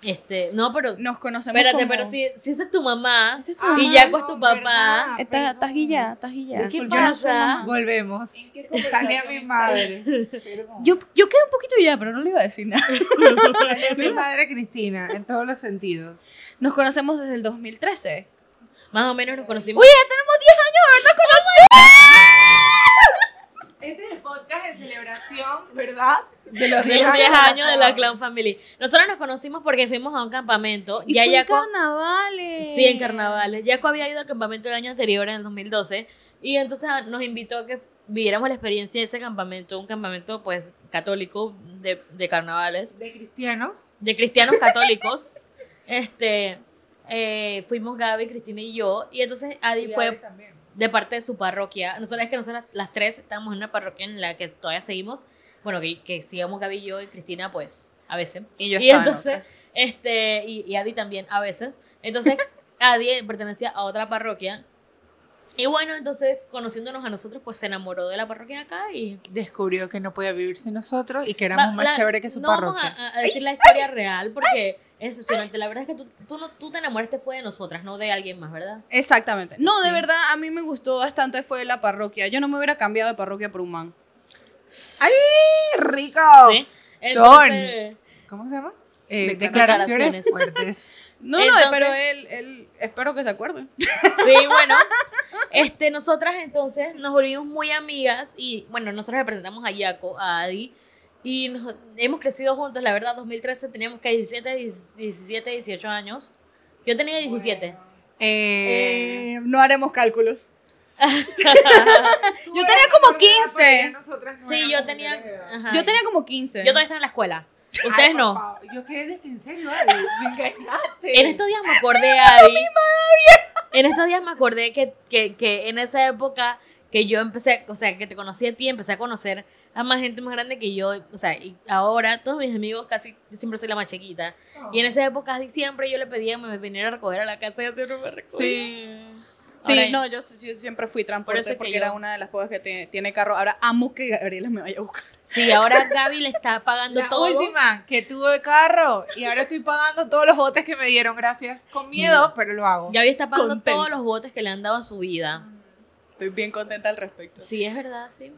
este no pero Nos conocemos espérate como- pero si, si esa es tu mamá Esa es tu Ah, y mamá. Yaco es tu no, papá ¿verdad? Estás estás guillada, estás guillada. ¿Qué Yo no soy pasa? mamá. Volvemos. Salía mi madre. Yo, yo quedé un poquito ya, pero no le iba a decir nada. <laughs> Mi madre Cristina, en todos los sentidos. Nos conocemos desde el 2013. más o menos nos conocimos Oye, ya tenemos 10 años es el podcast de celebración, ¿verdad? De los de 10 los 10 años, años de la Clown Family. Nosotros nos conocimos porque fuimos a un campamento. Y ya fue en Yaco, carnavales. Sí, en carnavales. Jaco había ido al campamento el año anterior, en el 2012, y entonces nos invitó a que viviéramos la experiencia de ese campamento, un campamento pues católico de, de carnavales, De cristianos. de cristianos <laughs> católicos. Este, eh, fuimos Gaby, Cristina y yo, y entonces Adi Y fue también. De parte de su parroquia. Nosotros es que nosotras las tres estábamos en una parroquia en la que todavía seguimos, bueno, que, que sigamos Gaby y yo y Cristina pues a veces. Y yo Y en entonces, este, y, y Adi también a veces. Entonces, <laughs> Adi pertenecía a otra parroquia. Y bueno, entonces, conociéndonos a nosotros, pues se enamoró de la parroquia de acá y... Descubrió que no podía vivir sin nosotros y que éramos más la- chévere que su no parroquia. vamos a, a decir la historia real porque es decepcionante. La verdad es que tú, tú, no, tú te enamoraste fue de nosotras, no de alguien más, ¿verdad? Exactamente. No, de Sí. verdad, a mí me gustó bastante fue la parroquia. Yo no me hubiera cambiado de parroquia por un man. ¡Ay, rico! Sí. Son. Entonces, ¿Cómo se llama? Eh, Declaraciones. declaraciones <laughs> fuertes. No, no, pero él, él, espero que se acuerde. Sí, <laughs> bueno, este, nosotras entonces nos volvimos muy amigas y bueno, nosotros representamos a Yaco, a Adi y nos- hemos crecido juntos, la verdad, 2013 teníamos que 17, 17, 18 años. Yo tenía 17. Eh, Eh, no haremos cálculos. <laughs> yo tenía como menor de edad, 15. pero ya nosotras no sí, yo tenía... Yo tenía como 15. Yo todavía estaba en la escuela. Ustedes Ay, no. Yo quedé de en serio, Adi, me engañaste. En estos días me acordé, Adi. En estos días me acordé que, que, que en esa época que yo empecé, o sea, que te conocí a ti, empecé a conocer a más gente más grande que yo. O sea, y ahora todos mis amigos casi, yo siempre soy la más chiquita. Y en esa época casi siempre yo le pedía que me viniera a recoger a la casa y así no me recogía. Sí. Sí, Ahora- no, yo, yo siempre fui transporte que porque yo- era una de las pocas que tiene, tiene carro. Ahora amo que Gabriela me vaya a buscar. Sí, ahora Gaby le está pagando La todo. última que tuve carro y ahora estoy pagando todos los botes que me dieron, gracias. Con miedo, pero lo hago. Gaby está pagando Contenta. todos los botes que le han dado en su vida. Estoy bien contenta al respecto. Sí, es verdad, sí.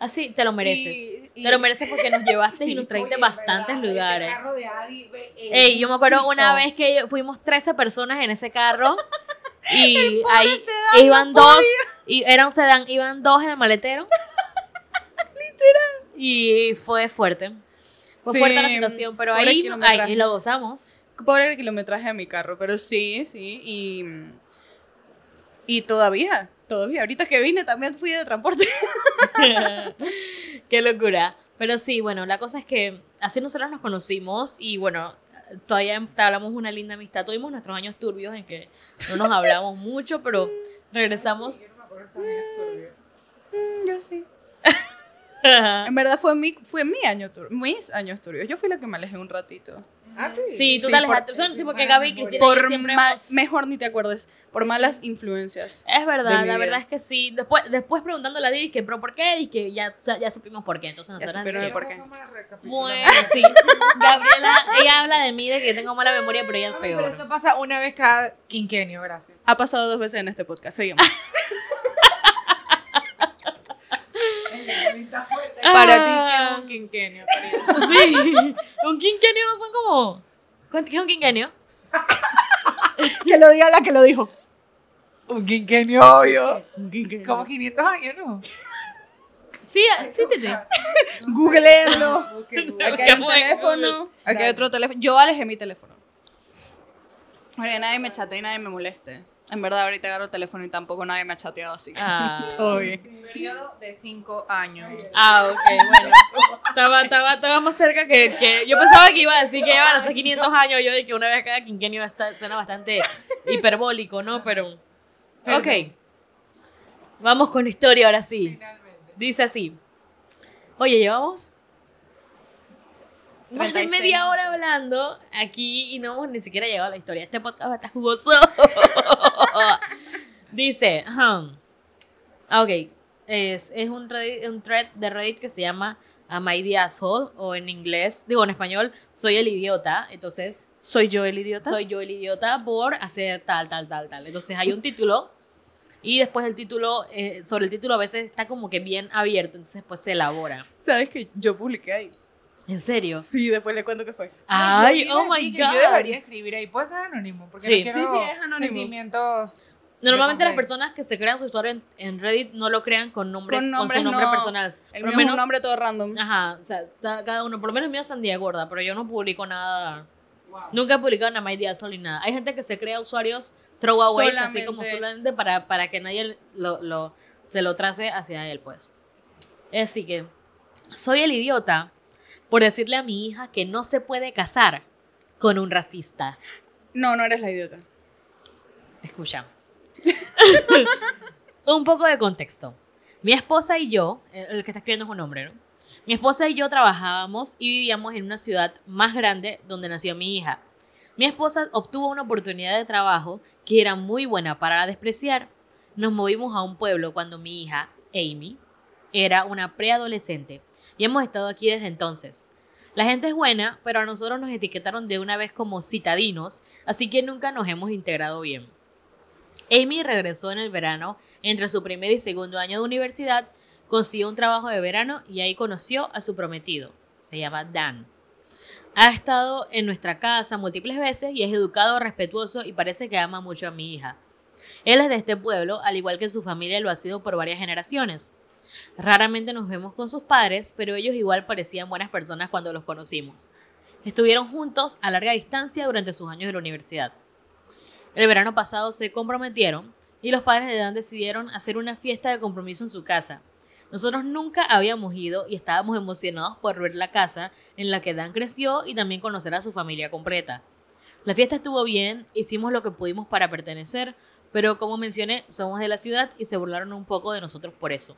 Así, te lo mereces. Y- y- Te lo mereces porque nos <laughs> llevaste y nos trajiste Oye, bastantes ¿verdad? Ese lugares. carro de Adi, ve, eh, Ey, yo me acuerdo una vez que fuimos 13 personas en ese carro <laughs> y ahí sedán iban no dos, y era un sedán, iban dos en el maletero. <laughs> Literal. Y fue fuerte. Fue Sí, fuerte la situación, pero ahí, ahí lo gozamos. Pobre el kilometraje de mi carro, pero sí, sí. Y, y todavía, todavía. Ahorita que vine también fui de transporte. <laughs> <laughs> Qué locura. Pero sí, bueno, la cosa es que así nosotros nos conocimos y bueno, todavía entablamos una linda amistad. Tuvimos nuestros años turbios en que no nos hablamos mucho, pero <laughs> regresamos. Yo turbia. Mm, yo sí. En verdad fue mi, fue mi año tur- mis años turbios. Yo fui la que me alejé un ratito. Ah, sí. Sí, tú Sí, te por- alejaste. Sí, porque Gaby y. Cristina Por siempre hemos- mejor ni te acuerdes, por malas influencias. Es verdad, la verdad es que sí. Después, después preguntándole a Didi que, pero ¿por qué? Dije, ya, o sea, ya supimos por qué. Entonces el que- por qué. Bueno, sí. Gabriela, ella habla de mí, de que tengo mala memoria, pero ella es Ay, Pero esto peor. pasa una vez cada quinquenio, gracias. Ha pasado dos veces en este podcast. Seguimos. <laughs> Para ti, Ah. ¿qué es un quinquenio? querida? <laughs> Sí. Un quinquenio no son como. ¿Cuánto qué es un quinquenio? <laughs> que lo diga la que lo dijo. Un quinquenio, obvio. Como 500 años, ¿no? Sí, sí, Tete. <laughs> Googleenlo. Aquí hay un teléfono. Aquí hay otro teléfono. Yo alejé mi teléfono. Ahora nadie me chatea y nadie me moleste. En verdad, ahorita agarro el teléfono y tampoco nadie me ha chateado así. Ah. <laughs> Todo bien. Un periodo de cinco años. Ah, ok, bueno. Estaba, estaba, estaba más cerca que, que. Yo pensaba que iba a decir que iban a ser 500 años. Yo de que una vez cada quinquenio está, suena bastante hiperbólico, ¿no? Pero. Ok. Vamos con la historia ahora sí. Dice así. Oye, llevamos. Más de 36 media hora hablando aquí y no hemos ni siquiera llegado a la historia. Este podcast va a estar jugoso. <laughs> Dice. Ah, ok, es, es un, Reddit- un thread de Reddit que se llama Am I the Asshole? O en inglés, digo en español, soy el idiota. Entonces, ¿Soy yo el idiota? soy yo el idiota por hacer tal, tal, tal, tal. Entonces hay un título y después el título, eh, sobre el título a veces está como que bien abierto, entonces después se elabora. ¿Sabes que yo publiqué ahí? ¿En serio? Sí, después le cuento qué fue. Ay, Yo oh my god. Yo debería escribir ahí. Puede ser anónimo, porque Sí. no quiero Sí, sí, es anónimo. sentimientos. Normalmente las personas que se crean su usuario en, en Reddit no lo crean con nombres, Con con, nombres su nombre no. personal. El Por mío es menos- un nombre todo random. Ajá, o sea, cada uno, por lo menos el mío es Sandía Gorda, pero yo no publico nada. Nunca he publicado en My Día Sol ni nada. Hay gente que se crea usuarios throwaways, así como Solamente. solamente para, para que nadie lo, lo- se lo trace hacia él, pues. Así que, soy el idiota por decirle a mi hija que no se puede casar con un racista. No, no eres la idiota. Escucha. <laughs> un poco de contexto. Mi esposa y yo, eh, el que está escribiendo es un hombre, ¿no? Mi esposa y yo trabajábamos y vivíamos en una ciudad más grande donde nació mi hija. Mi esposa obtuvo una oportunidad de trabajo que era muy buena para despreciar. Nos movimos a un pueblo cuando mi hija, Amy, era una preadolescente y hemos estado aquí desde entonces. La gente es buena, pero a nosotros nos etiquetaron de una vez como citadinos, así que nunca nos hemos integrado bien. Amy regresó en el verano entre su primer y segundo año de universidad, consiguió un trabajo de verano y ahí conoció a su prometido. Se llama Dan. Ha estado en nuestra casa múltiples veces y es educado, respetuoso y parece que ama mucho a mi hija. Él es de este pueblo, al igual que su familia lo ha sido por varias generaciones. Raramente nos vemos con sus padres, pero ellos igual parecían buenas personas cuando los conocimos. Estuvieron juntos a larga distancia durante sus años de la universidad. El verano pasado se comprometieron y los padres de Dan decidieron hacer una fiesta de compromiso en su casa. Nosotros nunca habíamos ido y estábamos emocionados por ver la casa en la que Dan creció y también conocer a su familia completa. La fiesta estuvo bien, hicimos lo que pudimos para pertenecer, pero como mencioné, somos de la ciudad y se burlaron un poco de nosotros por eso.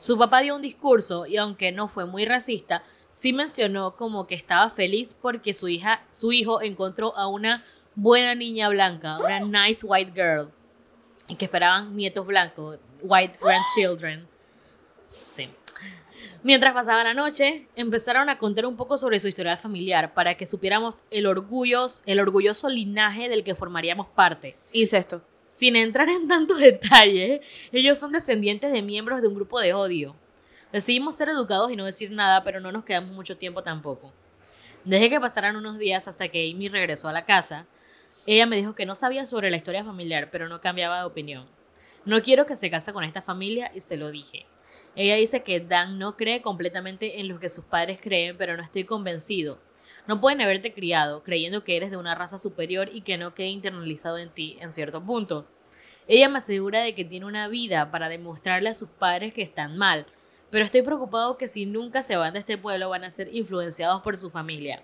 Su papá dio un discurso y aunque no fue muy racista, sí mencionó como que estaba feliz porque su hija, su hijo encontró a una buena niña blanca, una nice white girl, y que esperaban nietos blancos, white grandchildren. Sí. Mientras pasaba la noche, empezaron a contar un poco sobre su historial familiar para que supiéramos el, orgullos, el orgulloso linaje del que formaríamos parte. Hice esto. Sin entrar en tantos <laughs> detalles, ellos son descendientes de miembros de un grupo de odio. Decidimos ser educados y no decir nada, pero no nos quedamos mucho tiempo tampoco. Dejé que pasaran unos días hasta que Amy regresó a la casa. Ella me dijo que no sabía sobre la historia familiar, pero no cambiaba de opinión. No quiero que se case con esta familia y se lo dije. Ella dice que Dan no cree completamente en lo que sus padres creen, pero no estoy convencido. No pueden haberte criado creyendo que eres de una raza superior y que no quede internalizado en ti en cierto punto. Ella me asegura de que tiene una vida para demostrarle a sus padres que están mal, pero estoy preocupado que si nunca se van de este pueblo van a ser influenciados por su familia.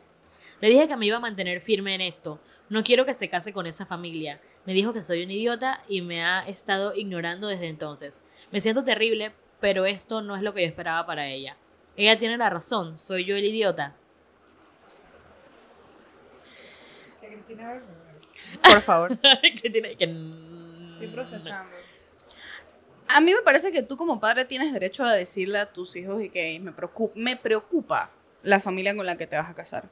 Le dije que me iba a mantener firme en esto. No quiero que se case con esa familia. Me dijo que soy un idiota y me ha estado ignorando desde entonces. Me siento terrible, pero esto no es lo que yo esperaba para ella. Ella tiene la razón, soy yo el idiota. Cristina, Por favor. <laughs> Cristina, que... Estoy procesando. A mí me parece que tú como padre tienes derecho a decirle a tus hijos y que me preocupa, me preocupa la familia con la que te vas a casar.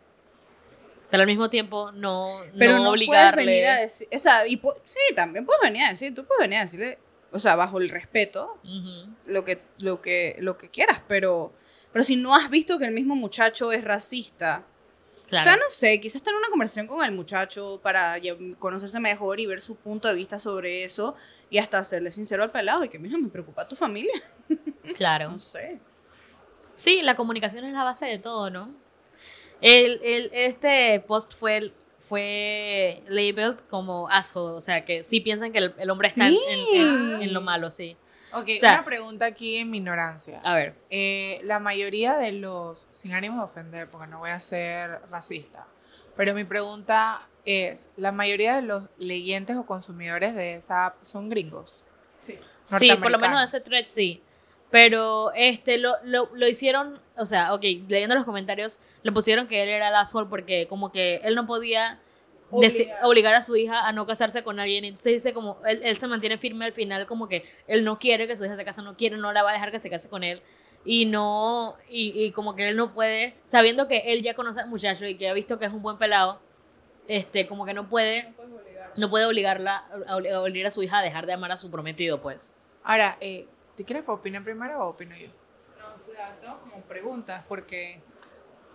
Pero al mismo tiempo no, Pero no, no, obligarle. puedes venir a decir, o sea, y sí, también puedes venir a decir, tú puedes venir a decirle, o sea, bajo el respeto, Ujú. lo que, lo que, lo que quieras, pero, pero si no has visto que el mismo muchacho es racista, Claro. o sea, no sé, quizás tener una conversación con el muchacho para conocerse mejor y ver su punto de vista sobre eso y hasta serle sincero al pelado y que, mira, me preocupa tu familia, <laughs> claro. no sé. Sí, la comunicación es la base de todo, ¿no? El, el- este post fue, fue labeled como asshole, o sea, que sí piensan que el, el hombre está en, en- en- en lo malo, sí. Ok, O sea- una pregunta aquí en mi ignorancia. A ver, Eh, la mayoría de los, sin ánimos de ofender, porque no voy a ser racista, pero mi pregunta es, ¿la mayoría de los leyentes o consumidores de esa app son gringos? Sí. sí, por lo menos Norteamericanos. ese thread sí. Pero este lo, lo, lo hicieron, o sea, ok, leyendo los comentarios, le pusieron que él era el asshole porque como que él no podía Obligar. obligar a su hija a no casarse con alguien. Entonces dice como, él, él se mantiene firme al final, como que él no quiere que su hija se case, no quiere, no la va a dejar que se case con él. Y no, y, y como que él no puede, sabiendo que él ya conoce al muchacho y que ha visto que es un buen pelado, este, como que no puede, no puede obligarla, a, a obligar a su hija a dejar de amar a su prometido, pues. Ahora, eh, ¿tú quieres que opine primero o opino yo? No, o sea, tengo como preguntas porque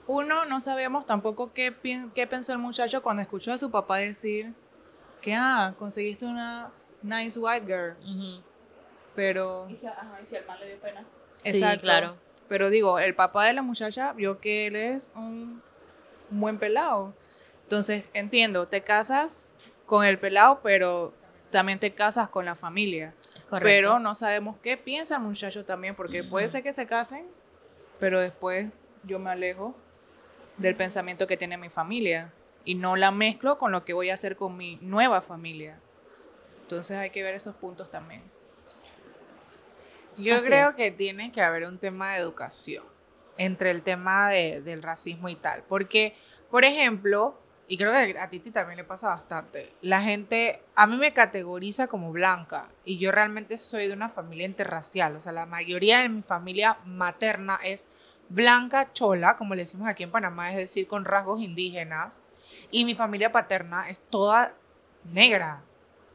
uno no sabíamos tampoco qué, pien- qué pensó el muchacho cuando escuchó a su papá decir que, ah, conseguiste una nice white girl, pero... Y si, ajá, y si al mal le dio pena. Sí, claro. Pero digo, el papá de la muchacha vio que él es un, buen pelado. Entonces, entiendo, te casas con el pelado, pero también te casas con la familia. Correcto. Pero no sabemos qué piensa el muchacho también, porque puede ser que se casen, pero después yo me alejo del pensamiento que tiene mi familia y no la mezclo con lo que voy a hacer con mi nueva familia. Entonces hay que ver esos puntos también. Yo Así creo es. que tiene que haber un tema de educación entre el tema de- del racismo y tal. Porque, por ejemplo, y creo que a Titi también le pasa bastante, la gente a mí me categoriza como blanca y yo realmente soy de una familia interracial. O sea, la mayoría de mi familia materna es blanca chola, como le decimos aquí en Panamá, es decir, con rasgos indígenas. Y mi familia paterna es toda negra.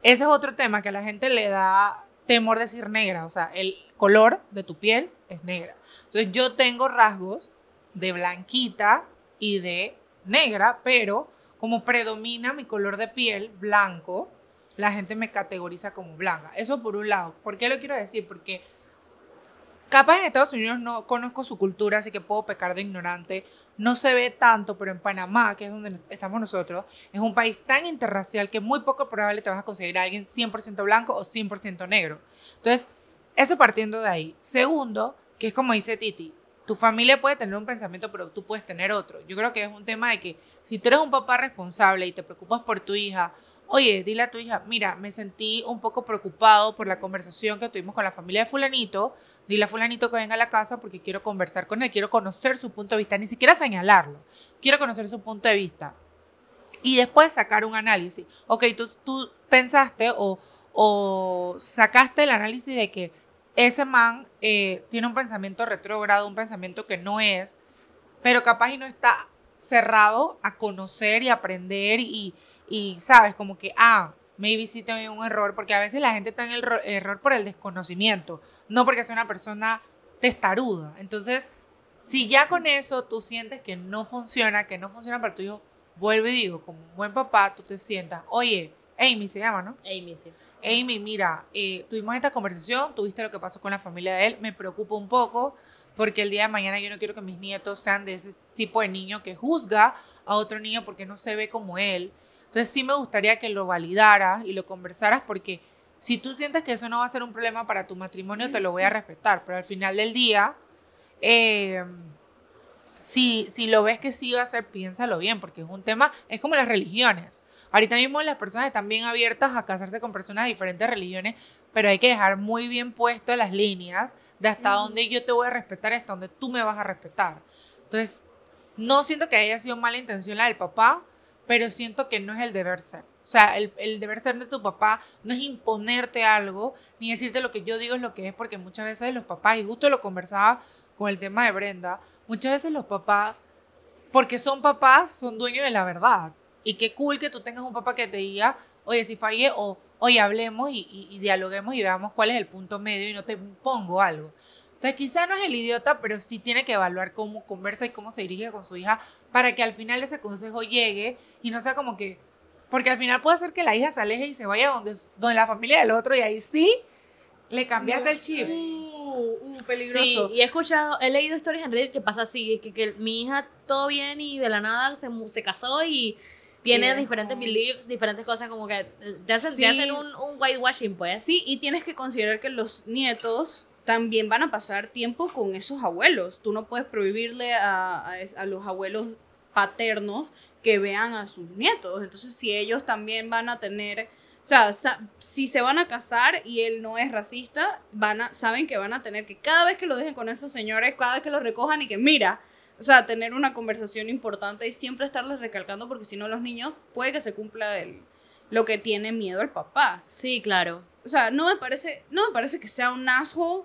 Ese es otro tema que a la gente le da temor decir negra. O sea, el color de tu piel es negra. Entonces yo tengo rasgos de blanquita y de negra, pero como predomina mi color de piel blanco, la gente me categoriza como blanca. Eso por un lado. ¿Por qué lo quiero decir? Porque capaz en Estados Unidos no conozco su cultura, así que puedo pecar de ignorante. No se ve tanto, pero en Panamá, que es donde estamos nosotros, es un país tan interracial que muy poco probable te vas a conseguir a alguien 100% blanco o 100% negro. Entonces, eso partiendo de ahí. Segundo, que es como dice Titi, tu familia puede tener un pensamiento, pero tú puedes tener otro. Yo creo que es un tema de que si tú eres un papá responsable y te preocupas por tu hija, oye, dile a tu hija, mira, me sentí un poco preocupado por la conversación que tuvimos con la familia de fulanito, dile a fulanito que venga a la casa porque quiero conversar con él, quiero conocer su punto de vista, ni siquiera señalarlo, quiero conocer su punto de vista. Y después sacar un análisis. Ok, tú, tú pensaste o, sacaste el análisis de que ese man eh, tiene un pensamiento retrógrado, un pensamiento que no es, pero capaz y no está cerrado a conocer y aprender y, y sabes, como que, ah, maybe sí tengo un error, porque a veces la gente está en el ro- error por el desconocimiento, no porque sea una persona testaruda. Entonces, si ya con eso tú sientes que no funciona, que no funciona para tu hijo, vuelve y digo, como un buen papá, tú te sientas, oye, Amy se llama, ¿no? Amy, sí. Amy, mira, eh, tuvimos esta conversación, tuviste lo que pasó con la familia de él, me preocupa un poco porque el día de mañana yo no quiero que mis nietos sean de ese tipo de niño que juzga a otro niño porque no se ve como él. Entonces sí me gustaría que lo validaras y lo conversaras porque si tú sientes que eso no va a ser un problema para tu matrimonio, te lo voy a respetar, pero al final del día, eh, si, si lo ves que sí va a ser, piénsalo bien, porque es un tema, es como las religiones. Ahorita mismo las personas están bien abiertas a casarse con personas de diferentes religiones, pero hay que dejar muy bien puesto las líneas de hasta dónde yo te voy a respetar hasta dónde tú me vas a respetar. Entonces, no siento que haya sido mala intención la del papá, pero siento que no es el deber ser. O sea, el, deber ser de tu papá no es imponerte algo, ni decirte lo que yo digo es lo que es, porque muchas veces los papás, y justo lo conversaba con el tema de Brenda, muchas veces los papás, porque son papás, son dueños de la verdad. Y qué cool que tú tengas un papá que te diga, oye, si fallé, o oye, hablemos y, y- y dialoguemos y veamos cuál es el punto medio y no te pongo algo. Entonces, quizá no es el idiota, pero sí tiene que evaluar cómo conversa y cómo se dirige con su hija para que al final ese consejo llegue y no sea como que. Porque al final puede ser que la hija se aleje y se vaya donde, donde la familia del otro y ahí sí le cambiaste el chip. Uh, uh, Sí, peligroso. y he escuchado, he leído historias en Reddit que pasa así, que, que mi hija todo bien y de la nada se, se casó y tiene diferentes beliefs, diferentes cosas como que eh, te hacen, te Sí. hacen un, un whitewashing, pues. Sí, y tienes que considerar que los nietos también van a pasar tiempo con esos abuelos. Tú no puedes prohibirle a, a los abuelos paternos que vean a sus nietos. Entonces, si ellos también van a tener, o sea, si se van a casar y él no es racista, van a, saben que van a tener que cada vez que lo dejen con esos señores, cada vez que lo recojan y que mira, o sea, tener una conversación importante y siempre estarles recalcando porque si no los niños puede que se cumpla el, lo que tiene miedo el papá Sí, claro. o sea, no me parece, no me parece que sea un asshole,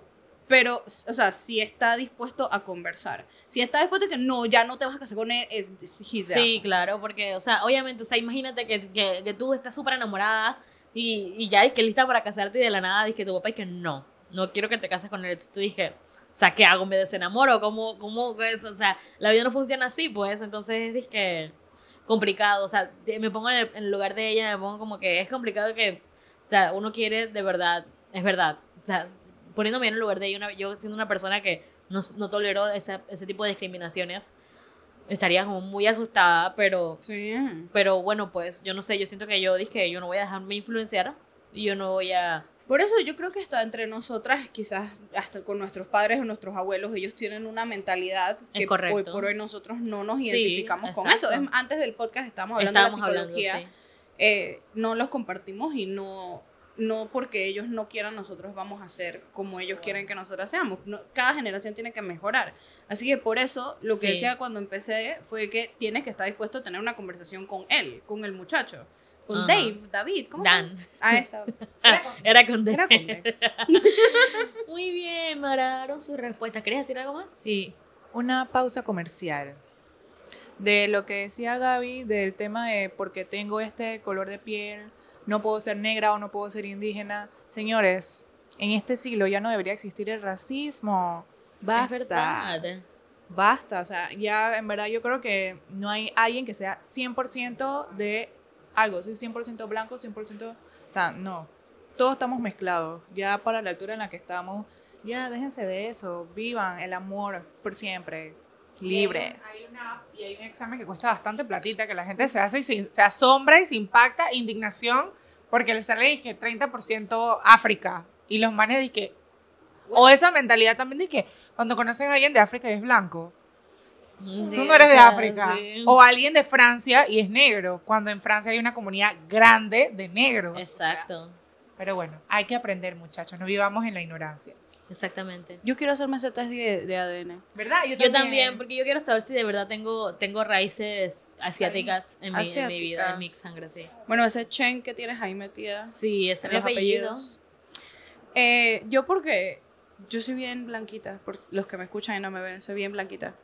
pero, o sea, si está dispuesto a conversar. Si está dispuesto a que no, ya no te vas a casar con él, es, Sí, asshole. claro, porque, o sea, obviamente, o sea, imagínate que, que, que tú estás súper enamorada y, y ya es que lista para casarte y de la nada dice tu papá y que no, no quiero que te cases con él. Tú dije, o sea, ¿qué hago? ¿Me desenamoro? ¿Cómo, cómo es? O sea, la vida no funciona así, pues, entonces es que complicado, o sea, me pongo en el, en el lugar de ella, me pongo como que es complicado que, o sea, uno quiere de verdad, es verdad, o sea, poniéndome en el lugar de ella, una- yo siendo una persona que no, no tolero esa- ese tipo de discriminaciones, estaría como muy asustada, pero, Sí. pero bueno, pues yo no sé, yo siento que yo dije, yo no voy a dejarme influenciar y yo no voy a... Por eso yo creo que está entre nosotras, quizás hasta con nuestros padres o nuestros abuelos, ellos tienen una mentalidad que hoy por hoy nosotros no nos Sí, identificamos con exacto. eso. Es- antes del podcast estábamos hablando Estábamos de la hablando, psicología. sí. eh, no los compartimos y no, no porque ellos no quieran, nosotros vamos a ser como ellos quieren que nosotros seamos. No- cada generación tiene que mejorar. Así que por eso lo que Sí. decía cuando empecé fue que tienes que estar dispuesto a tener una conversación con él, con el muchacho. Con Ajá. Dave, David, ¿cómo? Dan. <laughs> Ah, esa. Era con D. Era con Dave. <laughs> Muy bien, me agradaron sus respuestas. ¿Querías decir algo más? Sí, una pausa comercial. De lo que decía Gaby, del tema de por qué tengo este color de piel, no puedo ser negra o no puedo ser indígena. Señores, en este siglo ya no debería existir el racismo. Basta. Es verdad. Basta. O sea, ya en verdad yo creo que no hay alguien que sea 100% de algo. Soy 100% blanco, 100%... O sea, no. Todos estamos mezclados. Ya para la altura en la que estamos, ya déjense de eso. Vivan el amor por siempre. Libre. Hay una, y hay un examen que cuesta bastante platita, que la gente se hace y se, se asombra y se impacta, indignación, porque le sale dizque 30% África. Y los manes dizque, o esa mentalidad también de que cuando conocen a alguien de África y es blanco. Tú no eres de África. Sí. O alguien de Francia y es negro, cuando en Francia hay una comunidad grande de negros. o sea. Exacto. Pero bueno, hay que aprender, muchachos, no vivamos en la ignorancia. Exactamente. Yo quiero hacerme ese test de, de ADN. ¿Verdad? Yo también, porque yo quiero saber si de verdad tengo, tengo raíces asiáticas en mi, en mi vida, en mi Asiáticas. sangre, sí. Bueno, ese Chen que tienes ahí metida. Sí, ese es mi apellido. apellidos. Eh, yo porque yo soy bien blanquita, por los que me escuchan y no me ven, soy bien blanquita.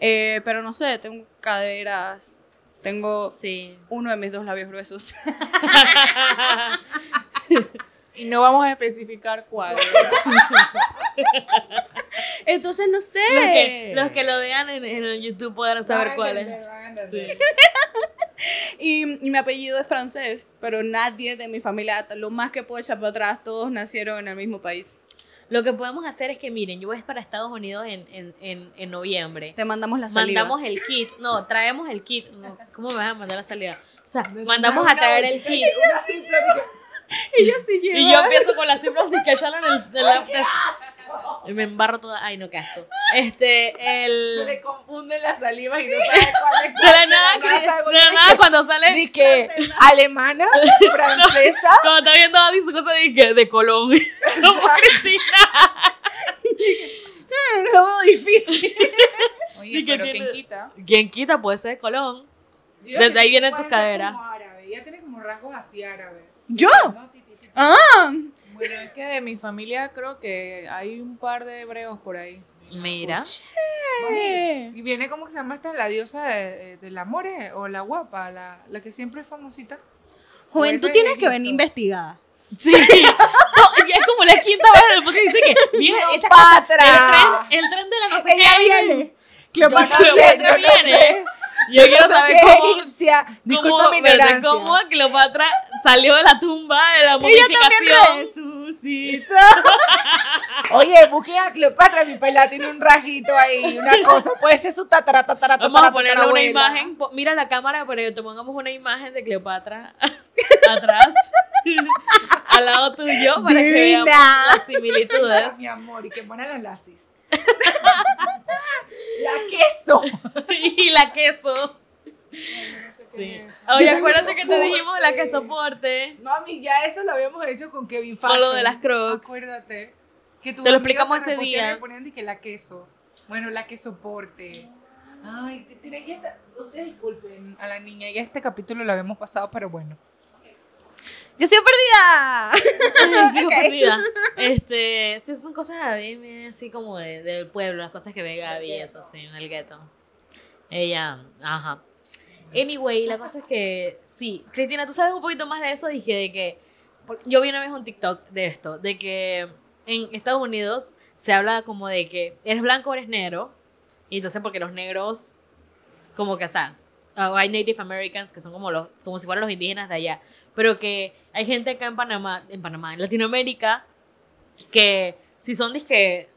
Eh, pero no sé, tengo caderas, tengo Sí. uno de mis dos labios gruesos. <laughs> <laughs> Y no vamos a especificar cuál. Entonces no sé. Los que, los que lo vean en, en el YouTube podrán saber cuál es. Sí. <laughs> Y, y mi apellido es francés, pero nadie de mi familia, lo más que puedo echar para atrás, todos nacieron en el mismo país. Lo que podemos hacer es que, miren, yo voy para Estados Unidos en, en, en, en noviembre. Te mandamos la saliva. Mandamos el kit. No, traemos el kit. No, ¿Cómo me vas a mandar la salida? O sea, mandamos a traer el kit. <laughs> Ella sí lleva. Y yo empiezo con las cifras de que echarlo en el. en la- <laughs> y <laughs> me embarro toda. Ay, no, qué asco. Este, el. Le confunden las salivas y no sabe cuál es <laughs> De la nada, que- de la nada cuando sale. Di que alemana, francesa. Cuando está viendo a Adi su cosa de, que- de Colón. Como Cristina. Lo veo difícil. Oye, Y pero tiene- ¿quién quita? ¿Quién quita? Puede ser de Colón. Desde ahí viene tu cadera. Ella tiene como rasgos así árabes. ¿Yo? No, ti, ti, ti. Ah, Bueno, es que de mi familia creo que hay un par de hebreos por ahí. Mira. Y viene como que se llama esta la diosa de- del amor eh, o la guapa, la, la que siempre es famosita. Joven, tú tienes que venir investigada. Sí. <laughs> No, y es como la quinta vez en el podcast que dice que, mira, esta cosa, el Cleopatra. tren, el tren de la no sé Ella qué. viene. Cleopatra. Yo no sé, Cleopatra no viene. <laughs> Yo quiero saber cómo, egipcia. Disculpa cómo, mi ¿verdad? ignorancia. cómo Cleopatra salió de la tumba de la momificación. <laughs> Oye, busquen a Cleopatra, mi pelada tiene un rajito ahí, una cosa. Puede ser su tatara, tatara, Vamos a ponerle una imagen. Mira la cámara, pero te pongamos una imagen de Cleopatra <laughs> atrás, al lado tuyo, para que veamos las similitudes. Mi amor, y que buenas las. La queso. <laughs> y la queso. Sí. Oye, acuérdate que te dijimos la que soporte. Mami, ya eso lo habíamos hecho con Kevin Con Fashion. lo de las Crocs. Acuérdate. Que tu Te lo explicamos ese día. Le ponían que la queso. Bueno, la que soporte. Ay, te- tiene ya está- Ustedes disculpen a la niña, ya este capítulo lo habíamos pasado, pero bueno. Yo soy perdida. Ay, <laughs> sigo Ok. perdida. Este, sí, son cosas me- así como de- del pueblo, las cosas que ve Gaby, eso, sí, en el gueto. Ella, ajá. Anyway, la cosa es que, sí, Cristina, tú sabes un poquito más de eso, dije de que, yo vi una vez un TikTok de esto, de que en Estados Unidos se habla como de que eres blanco o eres negro, y entonces porque los negros, como que, o sea, o hay Native Americans que son como los, como si fueran los indígenas de allá, pero que hay gente acá en Panamá, en Panamá, en Latinoamérica, que si son disque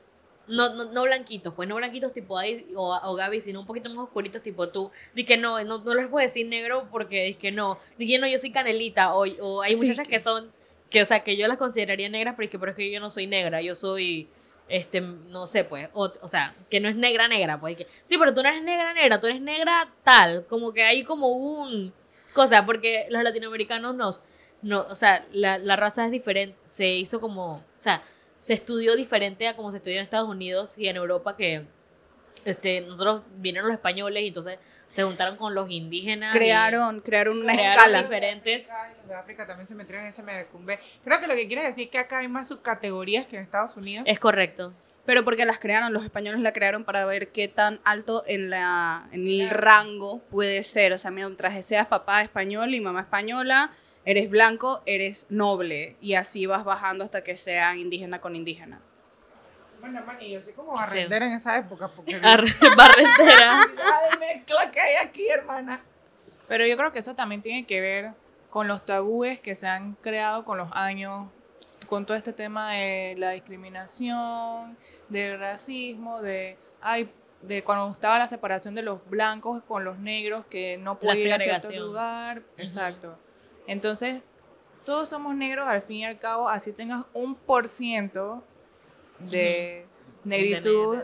no, no, no blanquitos, pues no blanquitos tipo Adi o, o Gaby, sino un poquito más oscuritos tipo tú, di que no, no, no les puedo decir negro porque di que no, di que no, yo soy canelita, o, o hay Sí, muchachas que- que son, que o sea, que yo las consideraría negras, pero es que, pero es que yo no soy negra, yo soy, este, no sé, pues, o, o sea, que no es negra negra, pues, que, sí, pero tú no eres negra negra, tú eres negra tal, como que hay como un, cosa, porque los latinoamericanos nos, no, o sea, la, la raza es diferente, se hizo como, o sea, se estudió diferente a como se estudió en Estados Unidos y en Europa, que este, nosotros vinieron los españoles y entonces se juntaron con los indígenas. Crearon, crearon una crearon escala. diferentes. Los de África también se metieron en ese mercumbe. Creo que lo que quieres decir es que acá hay más subcategorías que en Estados Unidos. Es correcto. Pero porque las crearon, los españoles la crearon para ver qué tan alto en, la, en el rango puede ser. O sea, mientras seas papá español y mamá española, eres blanco, eres noble. Y así vas bajando hasta que sean indígena con indígena. Bueno, mani, yo soy como Qué barrendera en esa época. Porque <laughs> Ar- <laughs> Barrentera. La mezcla que hay aquí, hermana. Pero yo creo que eso también tiene que ver con los tabúes que se han creado con los años, con todo este tema de la discriminación, del racismo, de, ay, de cuando estaba la separación de los blancos con los negros, que no podían ir a cierto lugar. Exacto. Entonces, todos somos negros al fin y al cabo, así tengas un por ciento de negritud.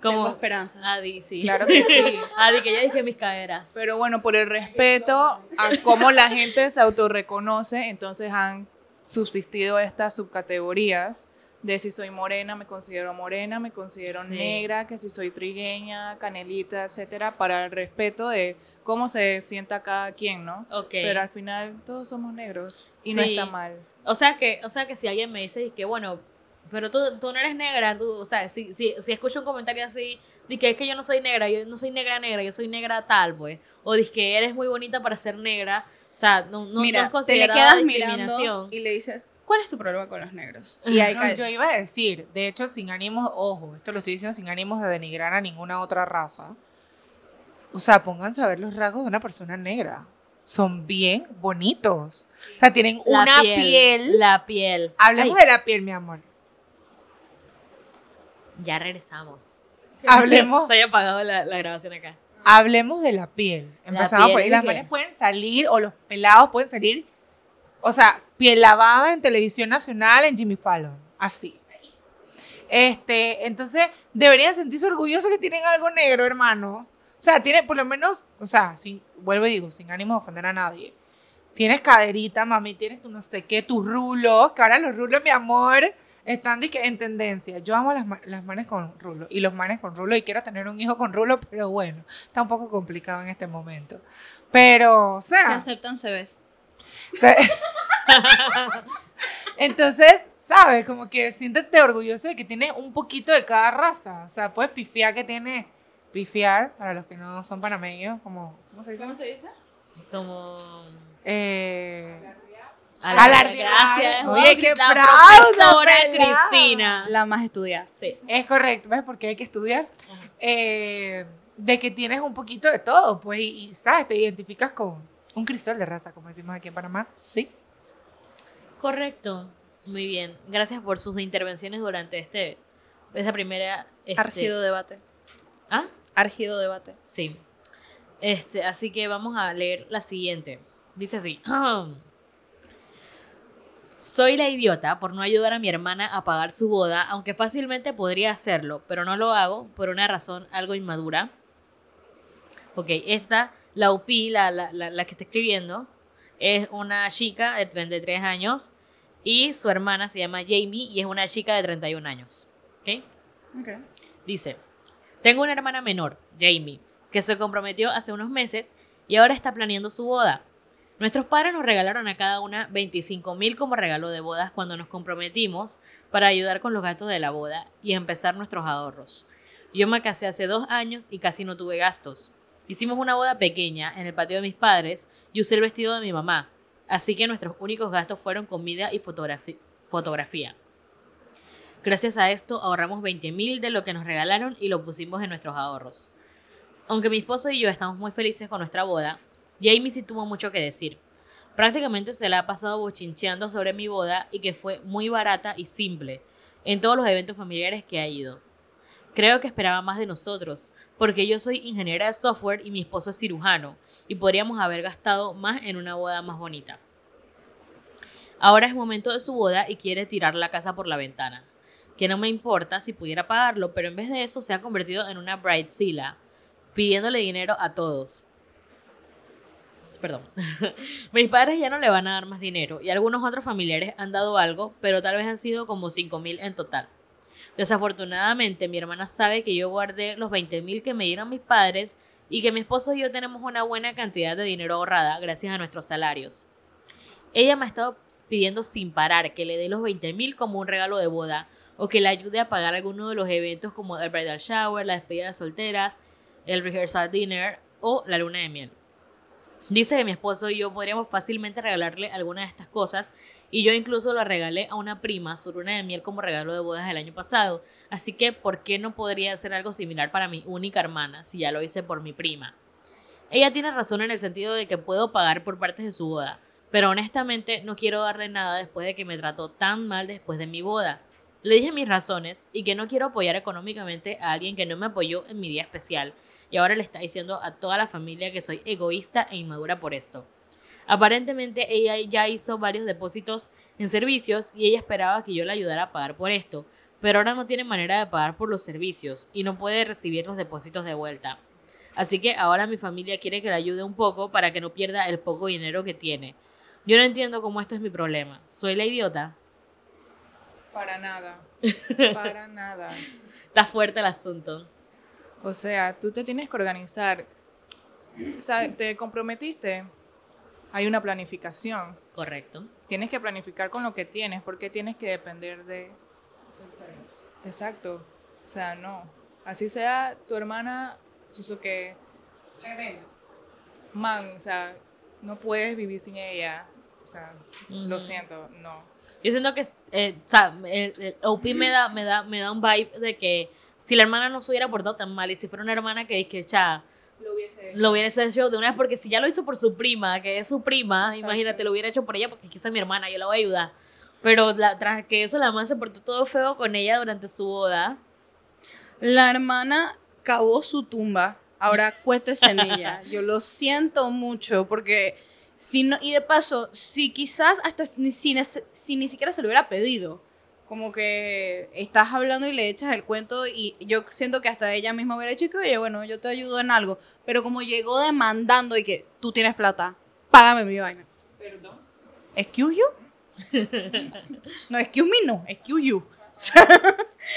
Como esperanzas. Adi, sí. Claro que sí. <laughs> Adi, que ya dije mis caderas. Pero bueno, por el respeto a cómo la gente se autorreconoce, entonces han subsistido estas subcategorías de si soy morena, me considero morena, me considero Sí. negra, que si soy trigueña, canelita, etcétera, para el respeto de cómo se sienta cada quien, ¿no? ok. Pero al final todos somos negros y no está mal. O sea que, o sea que si alguien me dice que bueno, pero tú, tú no eres negra, tú, o sea, si, si, si escucho un comentario así, de que es que yo no soy negra, yo no soy negra negra, yo soy negra tal, pues, o dices que eres muy bonita para ser negra, o sea, no, no, Mira, no es te le quedas mirando discriminación. y le dices, ¿cuál es tu problema con los negros? Y ahí No, yo iba a decir, de hecho, sin ánimos, ojo, esto lo estoy diciendo sin ánimos de denigrar a ninguna otra raza. O sea, pónganse a ver los rasgos de una persona negra. Son bien bonitos. O sea, tienen La una piel. La piel. Hablemos Ay, de la piel, mi amor. Ya regresamos. Hablemos, Se haya apagado la, la grabación acá. hablemos de la piel. Empezamos piel por ahí. Las mujeres pueden salir, o los pelados pueden salir, o sea, piel lavada en televisión nacional, en Jimmy Fallon. Así. Este, entonces, deberían sentirse orgullosos que tienen algo negro, hermano. O sea, tiene por lo menos, o sea, sin, vuelvo y digo, sin ánimo de ofender a nadie. Tienes caderita, mami, tienes tu no sé qué, tus rulos, que ahora los rulos, mi amor, Están dizque, en tendencia. Yo amo las, las manes con rulo y los manes con rulo y quiero tener un hijo con rulo, pero bueno, está un poco complicado en este momento. Pero, o Se sea, aceptan CVs. te- <laughs> entonces, ¿sabes? Como que siéntete orgulloso de que tiene un poquito de cada raza. O sea, puedes pifiar que tiene, pifiar, para los que no son panameños, como, ¿cómo se dice? ¿Cómo se dice? Como. Eh, Alardear. Gracias. Oye, qué profesora. Cristina. La más estudiada. Sí. es correcto, ¿ves? Porque hay que estudiar. Eh, de que tienes un poquito de todo, pues, y, y, ¿sabes? Te identificas con un crisol de raza, como decimos aquí en Panamá. Sí. Correcto. Muy bien. Gracias por sus intervenciones durante este, esta primera. este- Argido debate. ¿Ah? Argido debate. Sí. Este, así que vamos a leer la siguiente. Dice así. <clears throat> Soy la idiota por no ayudar a mi hermana a pagar su boda, aunque fácilmente podría hacerlo, pero no lo hago por una razón algo inmadura. Ok, esta, la UP, la, la, la, la que está escribiendo, es una chica de 33 años y su hermana se llama Jamie y es una chica de 31 años. ¿Ok? Dice, tengo una hermana menor, Jamie, que se comprometió hace unos meses y ahora está planeando su boda. Nuestros padres nos regalaron a cada una 25 mil como regalo de bodas cuando nos comprometimos para ayudar con los gastos de la boda y empezar nuestros ahorros. Yo me casé hace dos años y casi no tuve gastos. Hicimos una boda pequeña en el patio de mis padres y usé el vestido de mi mamá, así que nuestros únicos gastos fueron comida y fotografía. Gracias a esto ahorramos 20 mil de lo que nos regalaron y lo pusimos en nuestros ahorros. Aunque mi esposo y yo estamos muy felices con nuestra boda, Jamie sí tuvo mucho que decir. Prácticamente se la ha pasado bochincheando sobre mi boda y que fue muy barata y simple en todos los eventos familiares que ha ido. Creo que esperaba más de nosotros, porque yo soy ingeniera de software y mi esposo es cirujano, y podríamos haber gastado más en una boda más bonita. Ahora es momento de su boda y quiere tirar la casa por la ventana que no me importa si pudiera pagarlo, pero en vez de eso se ha convertido en una bridezilla, pidiéndole dinero a todos. Perdón. <laughs> Mis padres ya no le van a dar más dinero y algunos otros familiares han dado algo, pero tal vez han sido como 5 mil en total. Desafortunadamente, mi hermana sabe que yo guardé los 20 mil que me dieron mis padres y que mi esposo y yo tenemos una buena cantidad de dinero ahorrada gracias a nuestros salarios. Ella me ha estado pidiendo sin parar que le dé los 20 mil como un regalo de boda o que le ayude a pagar alguno de los eventos como el bridal shower, la despedida de solteras, el rehearsal dinner o la luna de miel. Dice que mi esposo y yo podríamos fácilmente regalarle alguna de estas cosas y yo incluso lo regalé a una prima su luna de miel como regalo de bodas del año pasado, así que ¿por qué no podría hacer algo similar para mi única hermana si ya lo hice por mi prima? Ella tiene razón en el sentido de que puedo pagar por partes de su boda, pero honestamente no quiero darle nada después de que me trató tan mal después de mi boda. Le dije mis razones y que no quiero apoyar económicamente a alguien que no me apoyó en mi día especial y ahora le está diciendo a toda la familia que soy egoísta e inmadura por esto. Aparentemente ella ya hizo varios depósitos en servicios y ella esperaba que yo la ayudara a pagar por esto, pero ahora no tiene manera de pagar por los servicios y no puede recibir los depósitos de vuelta. Así que ahora mi familia quiere que la ayude un poco para que no pierda el poco dinero que tiene. Yo no entiendo cómo esto es mi problema. ¿Soy la idiota? Para nada. <laughs> Para nada. Está fuerte el asunto. O sea, tú te tienes que organizar. O sea, te comprometiste. Hay una planificación. Correcto. Tienes que planificar con lo que tienes, porque tienes que depender de... Exacto. O sea, no. Así sea tu hermana, que man, o sea, no puedes vivir sin ella. O sea, lo siento, no. Yo siento que, eh, o sea, el, el OP me da, me, da, me da un vibe de que si la hermana no se hubiera portado tan mal y si fuera una hermana que dice ya Lo hubiese lo hecho de una vez, porque si ya lo hizo por su prima, que es su prima, Exacto. imagínate, lo hubiera hecho por ella porque quizá es mi hermana, yo la voy a ayudar. Pero la, tras que eso, la mamá se portó todo feo con ella durante su boda. La hermana cavó su tumba. Ahora cuéntese en ella. Yo lo siento mucho porque si no y de paso, si quizás hasta ni, si, nece- si ni siquiera se lo hubiera pedido, como que estás hablando y le echas el cuento y yo siento que hasta ella misma hubiera dicho que, oye, bueno, yo te ayudo en algo, pero como llegó demandando y que tú tienes plata, págame mi vaina. Perdón. Excuse you? <laughs> No, excuse me, no, excuse you.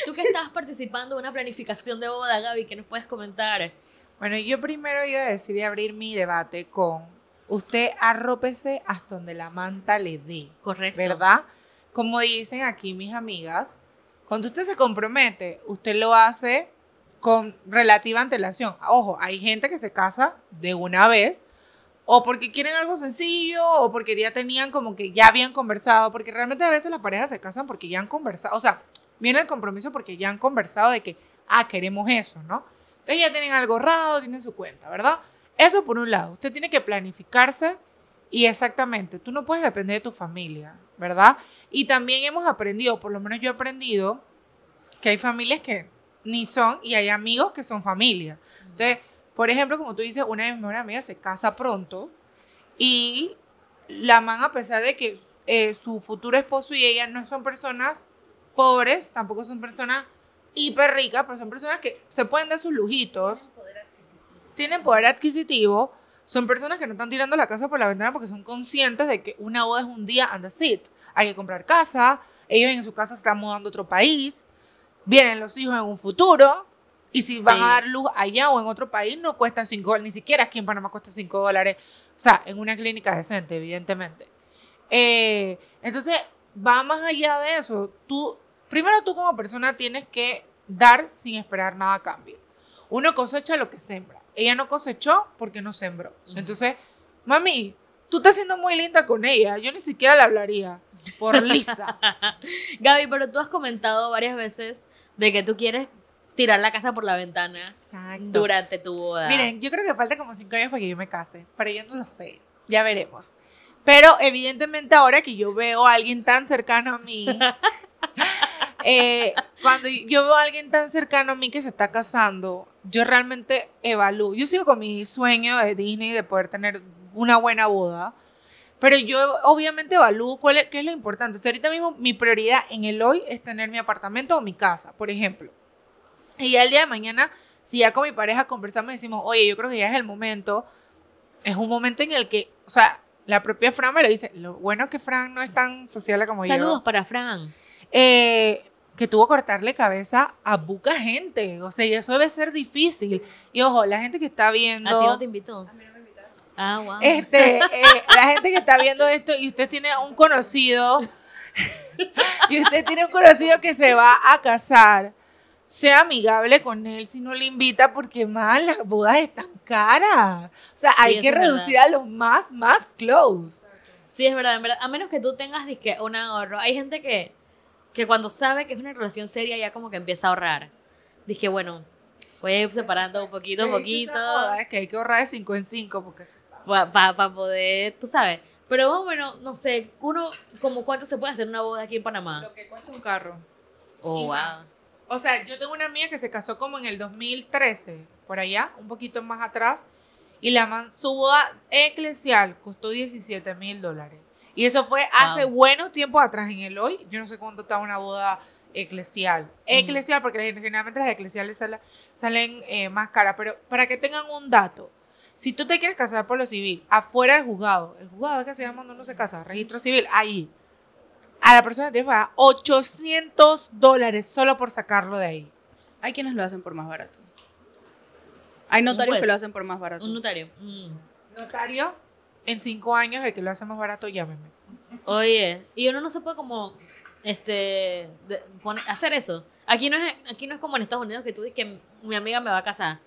Tú que estabas participando en una planificación de boda, Gaby, ¿qué nos puedes comentar? Bueno, yo primero iba a decir y abrir mi debate con usted arrópese hasta donde la manta le dé, Correcto. ¿verdad? Como dicen aquí mis amigas, cuando usted se compromete, usted lo hace con relativa antelación. Ojo, hay gente que se casa de una vez o porque quieren algo sencillo o porque ya tenían como que ya habían conversado, porque realmente a veces las parejas se casan porque ya han conversado, o sea, viene el compromiso porque ya han conversado de que, ah, queremos eso, ¿no? Entonces ya tienen algo ahorrado, tienen su cuenta, ¿verdad? Eso por un lado, usted tiene que planificarse y exactamente, tú no puedes depender de tu familia, ¿verdad? Y también hemos aprendido, por lo menos yo he aprendido, que hay familias que ni son y hay amigos que son familia. Entonces, por ejemplo, como tú dices, una de mis mejores amigas se casa pronto y la man, a pesar de que eh, su futuro esposo y ella no son personas pobres, tampoco son personas hiper ricas, pero son personas que se pueden dar sus lujitos, tienen poder adquisitivo, son personas que no están tirando la casa por la ventana porque son conscientes de que una boda es un día and that's it. Hay que comprar casa, ellos en su casa se están mudando a otro país, vienen los hijos en un futuro, y si van Sí. a dar luz allá o en otro país, no cuesta 5 dólares, ni siquiera aquí en Panamá cuesta 5 dólares, o sea, en una clínica decente, evidentemente. Eh, entonces, va más allá de eso. Tú, primero tú como persona tienes que dar sin esperar nada a cambio. Uno cosecha lo que sembra. Ella no cosechó porque no sembró. Ujú. Entonces, mami, tú estás siendo muy linda con ella. Yo ni siquiera le hablaría por lisa. <laughs> Gaby, pero tú has comentado varias veces de que tú quieres tirar la casa por la ventana Exacto. durante tu boda. Miren, yo creo que falta como cinco años para que yo me case, pero yo no lo sé. Ya veremos. Pero evidentemente ahora que yo veo a alguien tan cercano a mí, <laughs> eh, cuando yo veo a alguien tan cercano a mí que se está casando, yo realmente evalúo. Yo sigo con mi sueño de Disney de poder tener una buena boda, pero yo obviamente evalúo cuál es, qué es lo importante. O sea, ahorita mismo mi prioridad en el hoy es tener mi apartamento o mi casa, por ejemplo. Y ya el día de mañana, si ya con mi pareja conversamos y decimos, oye, yo creo que ya es el momento, es un momento en el que, o sea, la propia Fran me lo dice, lo bueno es que Fran no es tan social como Saludos yo. para Fran. Eh, que tuvo que cortarle cabeza a buca gente, o sea, y eso debe ser difícil. Y ojo, la gente que está viendo... ¿A ti no te invitó? Ah, wow. Este, eh, la gente que está viendo esto y usted tiene un conocido <laughs> y usted tiene un conocido que se va a casar, sea amigable con él si no le invita porque más las bodas están caras. O sea, Sí, hay que reducir a los más, más close. Sí, es verdad, en verdad. A menos que tú tengas disque, un ahorro. Hay gente que, que cuando sabe que es una relación seria ya como que empieza a ahorrar. Dije, bueno, voy a ir separando un poquito a poquito Es que hay que ahorrar de 5 en 5 porque... para poder, tú sabes. Pero más o menos, no sé, uno, como cuánto se puede hacer una boda aquí en Panamá. Lo que cuesta un carro. Oh, wow. más. O sea, yo tengo una amiga que se casó como en el 2013, por allá, un poquito más atrás, y la man, su boda eclesial costó 17 mil dólares. Y eso fue hace buenos tiempos atrás en el hoy. Yo no sé cuánto está una boda eclesial. Eclesial, porque generalmente las eclesiales salen, salen eh, más caras. Pero para que tengan un dato, si tú te quieres casar por lo civil, afuera del juzgado, el juzgado es que se llama cuando uno se casa, registro civil, ahí, a la persona te que pagar 800 dólares solo por sacarlo de ahí. Hay quienes lo hacen por más barato. Hay notarios que lo hacen por más barato. Un notario. Mm. Notario, en cinco años, el que lo hace más barato, llámeme. Oye, y uno no se puede como este de- poner- hacer eso. Aquí no es aquí no es como en Estados Unidos que tú dices que mi amiga me va a casar.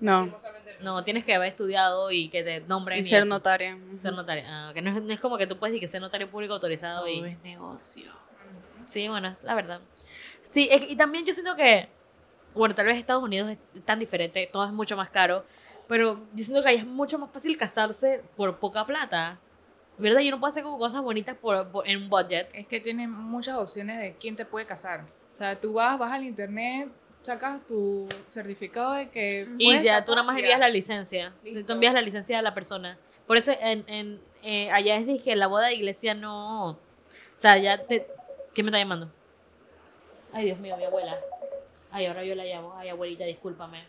No. No, tienes que haber estudiado y que te nombren Y ser eso. notaria. Ser notario. Ah, que no es, no es como que tú puedes decir que ser notario público autorizado Todo y es negocio. Sí, bueno, es la verdad. Sí, y también yo siento que, bueno, tal vez Estados Unidos es tan diferente, todo es mucho más caro, pero yo siento que ahí es mucho más fácil casarse por poca plata. ¿Verdad? Y uno puede hacer como cosas bonitas por, por- en un budget. Es que tienen muchas opciones de quién te puede casar. O sea, tú vas, vas al internet, sacas tu certificado de que. Y ya tú nada más envías la licencia. Si tú envías la licencia a la persona. Por eso en, en, eh, allá es dije, la boda de iglesia no. O sea, ya te. ¿Quién me está llamando? Ay, Dios mío, mi abuela. Ay, ahora yo la llamo. Ay, abuelita, discúlpame.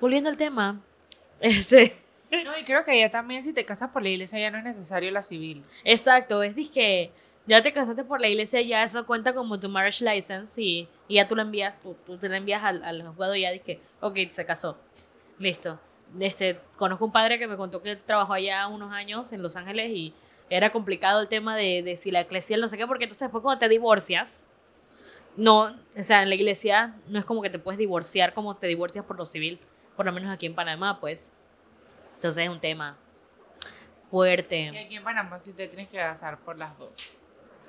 Volviendo al tema. <laughs> Este. No, y creo que ya también si te casas por la iglesia ya no es necesario la civil. Exacto, es que ya te casaste por la iglesia, ya eso cuenta como tu marriage license y, y ya tú lo envías, tú, tú te la envías al, al juzgado y ya dije, ok, se casó. Listo. Este, conozco un padre que me contó que trabajó allá unos años en Los Ángeles y era complicado el tema de, de si la iglesia no sé qué, porque entonces después cuando te divorcias, no, o sea, en la iglesia no es como que te puedes divorciar como te divorcias por lo civil, por lo menos aquí en Panamá, pues. Entonces es un tema Y fuerte. aquí en Panamá sí te tienes que casar por las dos.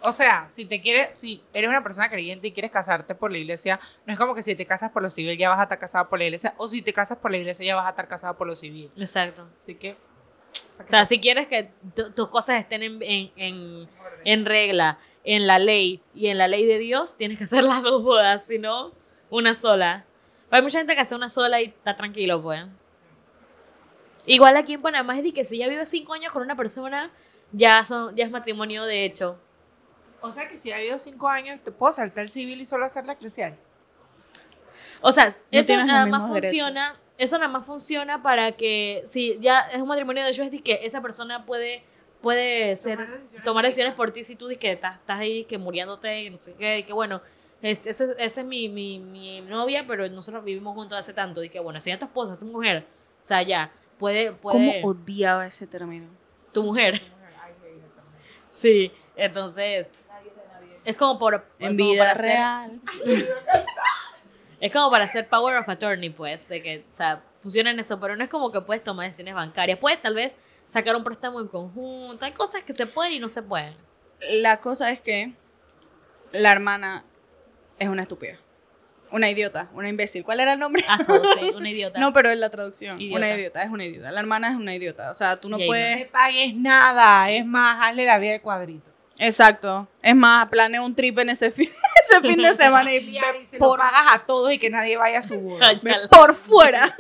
O sea, si te quieres, si eres una persona creyente y quieres casarte por la iglesia, no es como que si te casas por lo civil ya vas a estar casado por la iglesia, o si te casas por la iglesia ya vas a estar casado por lo civil. Exacto. Así que. O sea, si quieres que tu- tus cosas estén en, en, en, en regla, en la ley y en la ley de Dios, tienes que hacer las dos bodas, si no, una sola. Hay mucha gente que hace una sola y está tranquilo, pues. Igual aquí en Panamá es de que si ya vives cinco años con una persona, ya, son, ya es matrimonio de hecho. O sea que si ha habido cinco años, te puedo saltar civil y solo hacer la eclesial. O sea, eso tienes los nada más funciona, eso nada más funciona para que si ya es un matrimonio de hecho es de que esa persona puede puede ser Tomar decisiones tomar por decisiones por ti si tú dices que estás, estás ahí que muriéndote y no sé qué y que bueno este, ese, ese es mi, mi, mi novia pero nosotros vivimos juntos hace tanto que bueno si ya tu esposa es tu mujer o sea ya puede ¿Cómo puede odiaba ese término? tu mujer sí entonces es como por En como vida para hacer- real. <laughs> Es como para hacer power of attorney, pues, de que, o sea, funciona en eso, pero no es como que puedes tomar decisiones bancarias. Puedes tal vez sacar un préstamo en conjunto. Hay cosas que se pueden y no se pueden. La cosa es que la hermana es una estúpida. Una idiota, una imbécil. ¿Cuál era el nombre? Aso, sí, <laughs> una idiota. No, pero es la traducción. Idiota. Una idiota, es una idiota. La hermana es una idiota. O sea, tú no Jaina. No puedes. me pagues nada, es más, hazle la vida de cuadrito. Exacto. Es más, planea un trip en ese fin, <laughs> ese fin de <laughs> semana y Y se por, lo pagas a todos y que nadie vaya a su boda. Por fuera.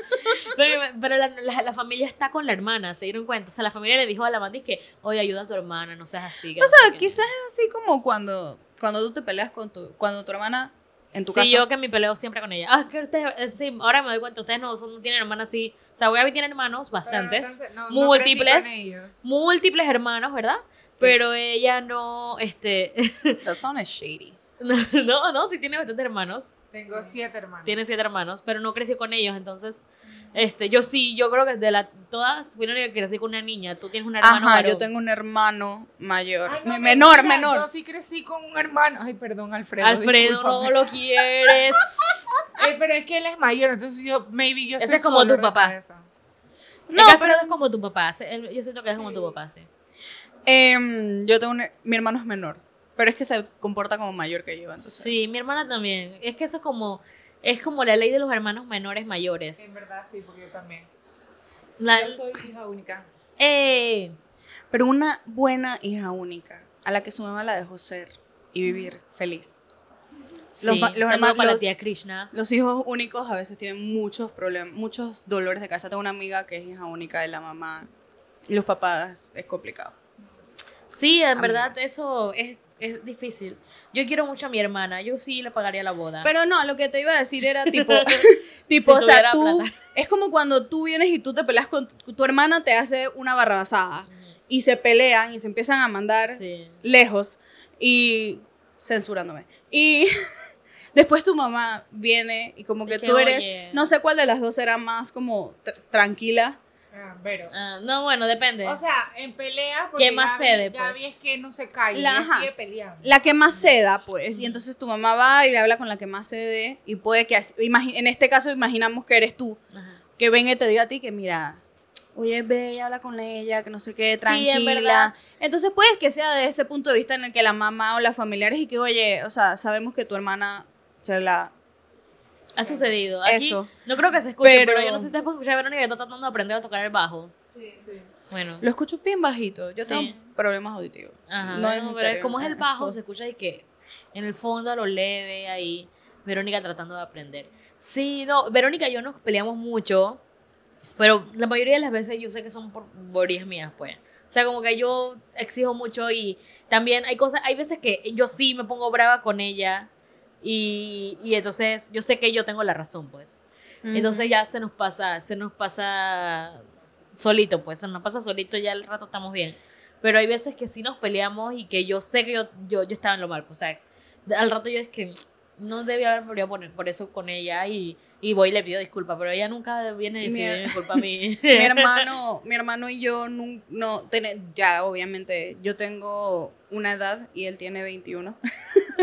Pero, pero la, la- la familia está con la hermana, se dieron cuenta. O sea, la familia le dijo a la amante que, oye, ayuda a tu hermana, no seas así. que O no sea, qué". quizás es así como cuando, cuando tú te peleas con tu, cuando tu hermana, en tu Sí, caso, yo que me peleo siempre con ella. Ah, que ustedes, eh, sí, ahora me doy cuenta, ustedes no, son- no tienen hermanas así. O sea, Gaby tiene hermanos, bastantes. No- no múltiples. múltiples hermanos, ¿verdad? Pero ella no, este, <laughs> that sounds shady. no, no, sí tiene bastantes hermanos. Tengo siete hermanos. Tiene siete hermanos, pero no creció con ellos, entonces, este, yo sí, yo creo que de la, todas, fui la única que crecí con una niña, tú tienes un hermano Ajá, varón. yo tengo un hermano mayor. Ay, no, Me- menor, menor. Yo sí crecí con un hermano. Ay, perdón, Alfredo. Alfredo, no lo quieres. <laughs> Eh, pero es que él es mayor, entonces yo, maybe yo Ese es como tu papá. No, pero pero es como tu papá, yo siento que es como tu papá, sí. em, yo tengo un, mi hermano es menor, pero es que se comporta como mayor que yo. Entonces. Sí, mi hermana también. Es que eso es como, es como la ley de los hermanos menores mayores. En verdad, sí, porque yo también. La- Yo soy hija única. eh, Pero una buena hija única, a la que su mamá la dejó ser y vivir feliz. sí, los saludo hermanos- para la los- tía Krishna. Los hijos únicos a veces tienen muchos problemas, muchos dolores de cabeza. Tengo una amiga que es hija única de la mamá. Y los papás es complicado. Sí, en Amiga. verdad eso es, es difícil. Yo quiero mucho a mi hermana, yo sí le pagaría la boda. Pero no, lo que te iba a decir era <laughs> tipo, <laughs> tipo, Si o sea, tú, plata. es como cuando tú vienes y tú te peleas con tu, tu hermana, te hace una barrabasada y se pelean y se empiezan a mandar Sí. lejos y censurándome. Y <laughs> después tu mamá viene y como que, Es que, tú eres, oye. no sé cuál de las dos era más como tr- tranquila. Ah, pero. Ah, no, bueno, depende. O sea, en pelea, porque ¿Qué más Gaby- cede, pues? Gaby es que no se calla, La- ajá. sigue peleando. La que más ceda, pues, y entonces tu mamá va y le habla con la que más cede y puede que, en este caso imaginamos que eres tú, Ajá. que venga y te diga a ti que mira, oye, ve y habla con ella, que no sé qué, Sí, en tranquila. verdad. Entonces puede que sea de ese punto de vista en el que la mamá o las familiares y que, oye, o sea, sabemos que tu hermana se la... Ha sucedido. Aquí, Eso. No creo que se escuche, pero, Pero- yo no sé si ustedes pueden escuchar a Verónica que está tratando de aprender a tocar el bajo. Sí, sí. Bueno. Lo escucho bien bajito, yo Sí. tengo problemas auditivos. Ajá, no es no, en pero serio, como es el es bajo, se escucha y que en el fondo a lo leve ahí, Verónica tratando de aprender. Sí, no, Verónica y yo nos peleamos mucho, pero la mayoría de las veces yo sé que son por borías mías, pues. O sea, como que yo exijo mucho y también hay cosas, hay veces que yo sí me pongo brava con ella y, y entonces yo sé que yo tengo la razón, pues. Entonces ya se nos pasa, se nos pasa solito, pues, no pasa solito, ya al rato estamos bien. Pero hay veces que sí nos peleamos y que yo sé que yo, yo, yo estaba en lo mal, pues, o sea, al rato yo es que no debía haber peleado por, por eso con ella y, y voy y le pido disculpas, pero ella nunca viene y pide disculpas a mí. <laughs> mi hermano, mi hermano y yo no, tene- ya obviamente yo tengo una edad y él tiene 21. <laughs>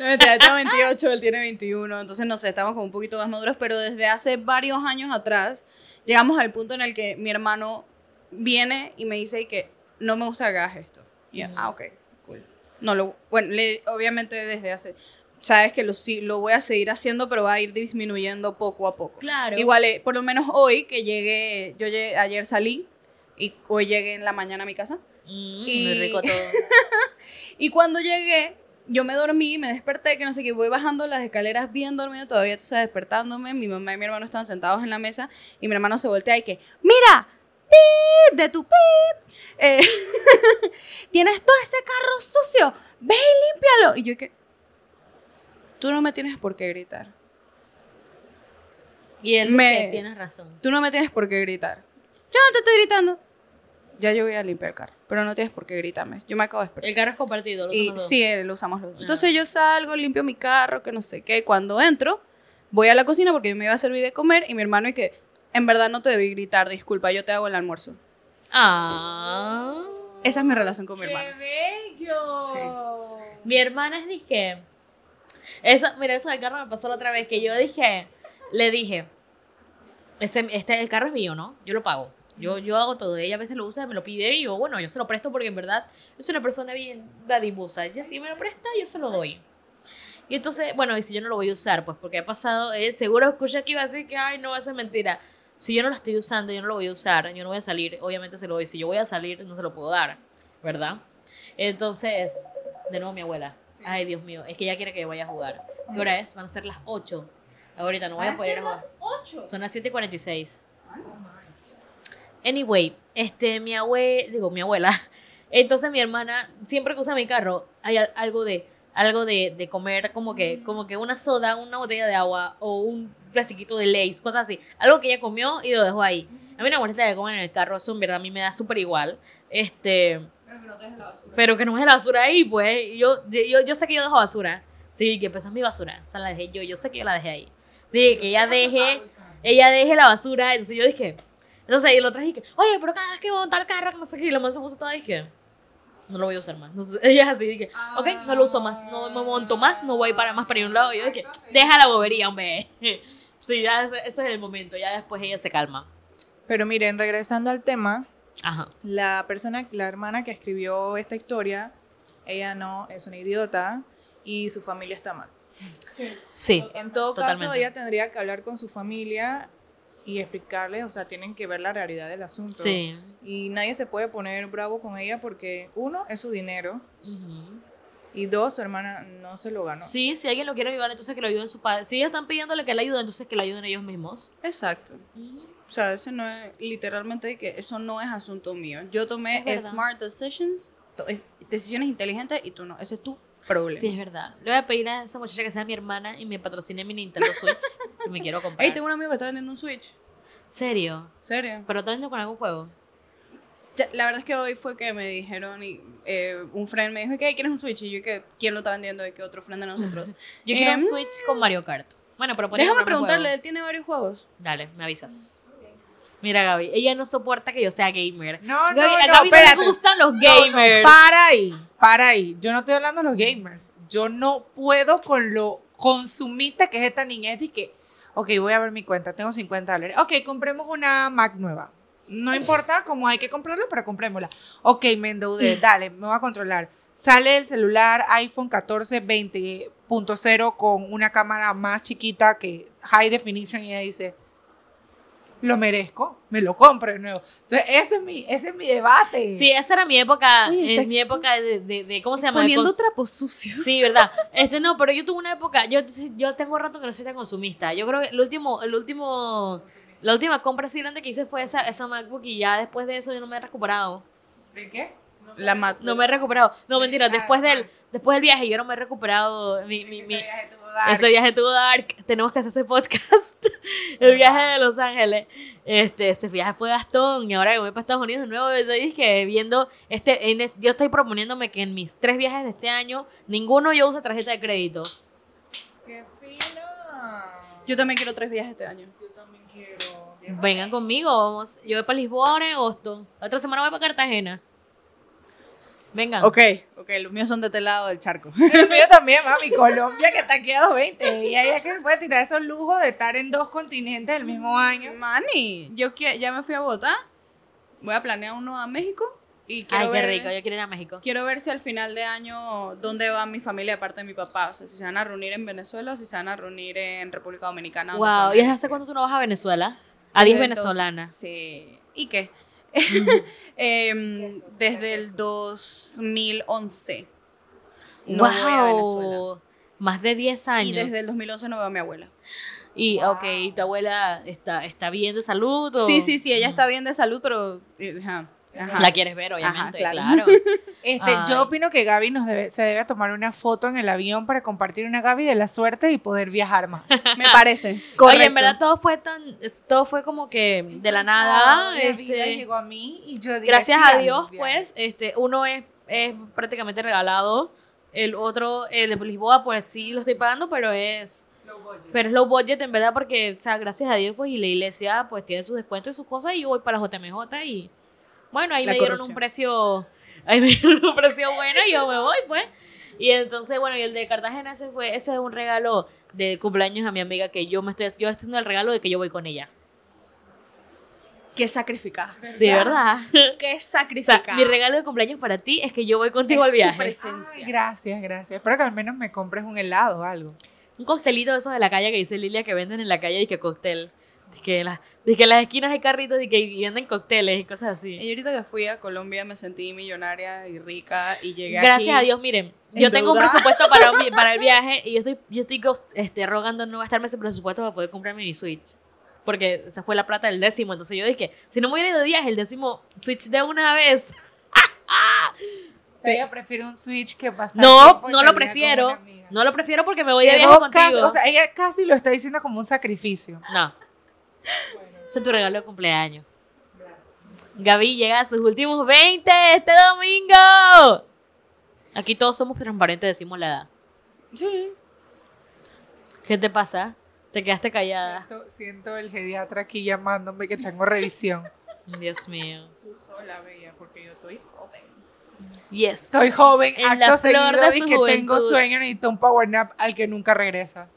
no, yo tengo 28, él tiene 21, entonces no sé, estamos como un poquito más maduros, pero desde hace varios años atrás llegamos al punto en el que mi hermano viene y me dice que no me gusta que hagas esto. Y yo, ah, ok, cool. No lo, bueno, le- obviamente desde hace, sabes que lo, lo voy a seguir haciendo, pero va a ir disminuyendo poco a poco. Claro. Igual, eh, por lo menos hoy que llegué, yo llegué, ayer salí y hoy llegué en la mañana a mi casa. Mm, y- Muy rico todo. <laughs> Y cuando llegué, yo me dormí, me desperté, que no sé qué, voy bajando las escaleras bien dormido, todavía tú sabes, despertándome. Mi mamá y mi hermano están sentados en la mesa y mi hermano se voltea y que, mira, pip, de tu pip, eh, <laughs> tienes todo ese carro sucio, ve y límpialo. Y yo que, tú no me tienes por qué gritar. Y él Me- que tienes razón. Tú no me tienes por qué gritar. Yo no te estoy gritando. Ya yo voy a limpiar el carro, pero no tienes por qué gritarme. Yo me acabo de despertar. El carro es compartido, lo Y usamos dos. sí, lo usamos los dos. Ah. Entonces yo salgo, limpio mi carro, que no sé qué. Cuando entro, voy a la cocina porque yo me iba a servir de comer y mi hermano y que, en verdad no te debí gritar, disculpa, yo te hago el almuerzo. Ah. Esa es mi relación con mi hermano. bello! Mi hermana es dije. Eso, mira, eso del carro me pasó la otra vez que yo dije, le dije, ese, este, el carro es mío, ¿no? Yo lo pago. Yo, yo hago todo. Ella a veces lo usa, me lo pide y yo, bueno, yo se lo presto porque en verdad yo soy una persona bien dadivosa. Ella si me lo presta, yo se lo doy. Y entonces, bueno, y si yo no lo voy a usar, pues porque ha pasado, eh, seguro escuché que iba a decir que, ay, no, eso es mentira. Si yo no lo estoy usando, yo no lo voy a usar, yo no voy a salir, obviamente se lo doy. Si yo voy a salir, no se lo puedo dar, ¿verdad? Entonces, de nuevo mi abuela. Ay, Dios mío, es que ella quiere que yo vaya a jugar. ¿Qué hora es? Van a ser las 8. Ahorita no voy a poder jugar. Son las 7:46. Anyway, este, mi abuela, digo, mi abuela. <laughs> Entonces mi hermana, siempre que usa mi carro, hay al- algo de, algo de, de comer, como que, como que una soda, una botella de agua o un plastiquito de Lays, cosas así. Algo que ella comió y lo dejó ahí. A mí no me molesta que coman en el carro, eso en verdad a mí me da súper igual. Este, pero que no es la basura ahí, pues. Y Yo, yo, yo sé que yo dejo basura. Sí, que pues es mi basura. Esa la dejé yo. Yo sé que yo la dejé ahí. Dije que ella deje, ella deje la basura. Entonces yo dije, entonces y el otro dije, oye, pero cada vez que voy a montar el carro, que no sé qué, y la man se puso toda, dije, no lo voy a usar más. No <laughs> ella así, dije, ok, no lo uso más, no me monto más, no voy para más para ir a un lado. Y yo dije, deja la bobería, hombre. <laughs> Sí, ya ese, ese es el momento, ya después ella se calma. Pero miren, regresando al tema, Ajá. la persona, la hermana que escribió esta historia, ella no es una idiota y su familia está mal. Sí, En todo caso, ella tendría que hablar con su familia y explicarle, o sea, tienen que ver la realidad del asunto. sí. Y nadie se puede poner bravo con ella porque, uno, es su dinero y dos, su hermana no se lo ganó. Sí, si alguien lo quiere ayudar, entonces que lo ayuden sus padres. Si ellos están pidiéndole que le ayuden, entonces que le ayuden ellos mismos. Exacto. O sea, ese no es, literalmente que eso no es asunto mío. Yo tomé smart decisions, decisiones inteligentes y tú no. Ese es tu problema. Sí, es verdad. Le voy a pedir a esa muchacha que sea mi hermana y me patrocine mi Nintendo Switch. <laughs> que me quiero comprar. Hey, tengo un amigo que está vendiendo un Switch. ¿Serio? ¿Serio? ¿Pero está vendiendo con algún juego? Ya, La verdad es que hoy fue que me dijeron y eh, un friend me dijo que quieres un Switch y yo que quién lo está vendiendo y que otro friend de nosotros. <laughs> Yo quiero Em, un Switch con Mario Kart. Bueno, pero podría Déjame preguntarle, él tiene varios juegos. Dale, me avisas. Mira, Gaby, ella no soporta que yo sea gamer. No, Gaby, no, a Gaby no le gustan los No, no, gamers. para ahí, para ahí. Yo no estoy hablando de los gamers. Yo no puedo con lo consumista que es esta niñez y que, ok, voy a ver mi cuenta, tengo 50 dólares. Ok, compremos una Mac nueva. No importa cómo hay que comprarla, pero comprémosla. Ok, me endeudé, <laughs> dale, me voy a controlar. Sale el celular iPhone 14 20.0 con una cámara más chiquita que high definition y ella dice, lo merezco, me lo compro de nuevo. Entonces, ese es mi, ese es mi debate. Sí, esa era mi época, Oye, es mi época de, de, de- ¿cómo se llama? Poniendo trapos sucios. Sí, verdad. Este no, pero yo tuve una época, yo, yo tengo rato que no soy tan consumista. Yo creo que el último, el último, la última compra así grande que hice fue esa, esa MacBook y ya después de eso yo no me he recuperado. ¿De qué? No La mat- No me he recuperado. No, mentira, después del, después del viaje yo no me he recuperado. Mi, mi, mi- Ese viaje tuvo dark. ese viaje tuvo dark. Tenemos que hacer ese podcast. <laughs> El viaje de Los Ángeles. Este, ese viaje fue Gastón. Y ahora que voy para Estados Unidos de nuevo, dizque viendo. Este, en yo estoy proponiéndome que en mis tres viajes de este año, ninguno yo use tarjeta de crédito. ¡Qué fina! Yo también quiero tres viajes este año. Yo también quiero. Vengan conmigo, vamos. Yo voy para Lisboa en agosto. La otra semana voy para Cartagena. Vengan. Ok, ok, los míos son de este lado del charco. El mío <laughs> también, mami. Colombia que está aquí a 220. Y ahí es que se puede tirar esos lujos de estar en dos continentes el mismo año. Mani, yo que- ya me fui a Bogotá. Voy a planear uno a México. Y quiero Ay, qué ver, rico. Yo quiero ir a México. Quiero ver si al final de año dónde va mi familia aparte de mi papá. O sea, si se van a reunir en Venezuela o si se van a reunir en República Dominicana. Wow. ¿Y desde hace cuándo tú no vas a Venezuela? Adiós, Desde el dos- venezolana. Sí. ¿Y qué? <laughs> Em, desde el 2011. No wow. voy a Venezuela. Más de 10 años. Y desde el 2011 no veo a mi abuela. Y, Wow. ok, ¿y tu abuela está, está bien de salud? o- Sí, sí, sí, ella está bien de salud, pero... eh, ajá, ajá. La quieres ver, obviamente, claro. claro. <laughs> Este, Ay. yo opino que Gaby nos debe, se debe tomar una foto en el avión para compartir una Gaby de la suerte y poder viajar más. Me parece. <laughs> Oye, en verdad todo fue tan, todo fue como que de la nada, vida este, llegó a mí y yo dije, gracias a Dios, pues, este, uno es, es prácticamente regalado, el otro, el de Lisboa, pues sí lo estoy pagando, pero es, pero es low budget en verdad, porque, o sea, gracias a Dios, pues, y la iglesia, pues, tiene sus descuentos y sus cosas, y yo voy para JMJ y, bueno, ahí La me dieron un precio, ahí me <laughs> dieron un precio bueno y yo me voy, pues. Y entonces, bueno, y el de Cartagena, ese fue, ese es un regalo de cumpleaños a mi amiga que yo me estoy, yo estoy haciendo el regalo de que yo voy con ella. Qué sacrificada. Sí, ¿verdad? <laughs> Qué <laughs> O sea, sacrificada. mi regalo de cumpleaños para ti es que yo voy contigo Es al viaje. presencia. Ay, gracias, gracias. Espero que al menos me compres un helado o algo. Un coctelito de esos de la calle que dice Lilia que venden en la calle y que cóctel. Que, en las- que las esquinas hay carritos y que venden cócteles y cosas así. Y ahorita que fui a Colombia me sentí millonaria y rica y llegué Gracias a aquí. Dios, miren, yo tengo un endeudada. presupuesto para, un para el <laughs> viaje y yo estoy, yo estoy este, rogando no gastarme ese presupuesto para poder comprarme mi Switch. Porque esa fue la plata del décimo. Entonces yo dije, si no me hubiera ido de viaje, el décimo Switch de una vez. <laughs> O sea, ella prefiere un Switch que pasar No, no lo prefiero. No lo prefiero porque me voy de viaje contigo. casi- o sea, ella casi lo está diciendo como un sacrificio. No. Ese es tu regalo de cumpleaños. Gaby llega a sus últimos 20 este domingo. Aquí todos somos transparentes, decimos la edad. Sí. ¿Qué te pasa? Te quedaste callada. Siento, siento el pediatra aquí llamándome que tengo revisión. <laughs> Dios mío. Tú sola, bella, porque yo estoy joven. Yes. Soy joven, En acto la flor seguido de y su que tengo juventud. sueño, necesito un power nap al que nunca regresa.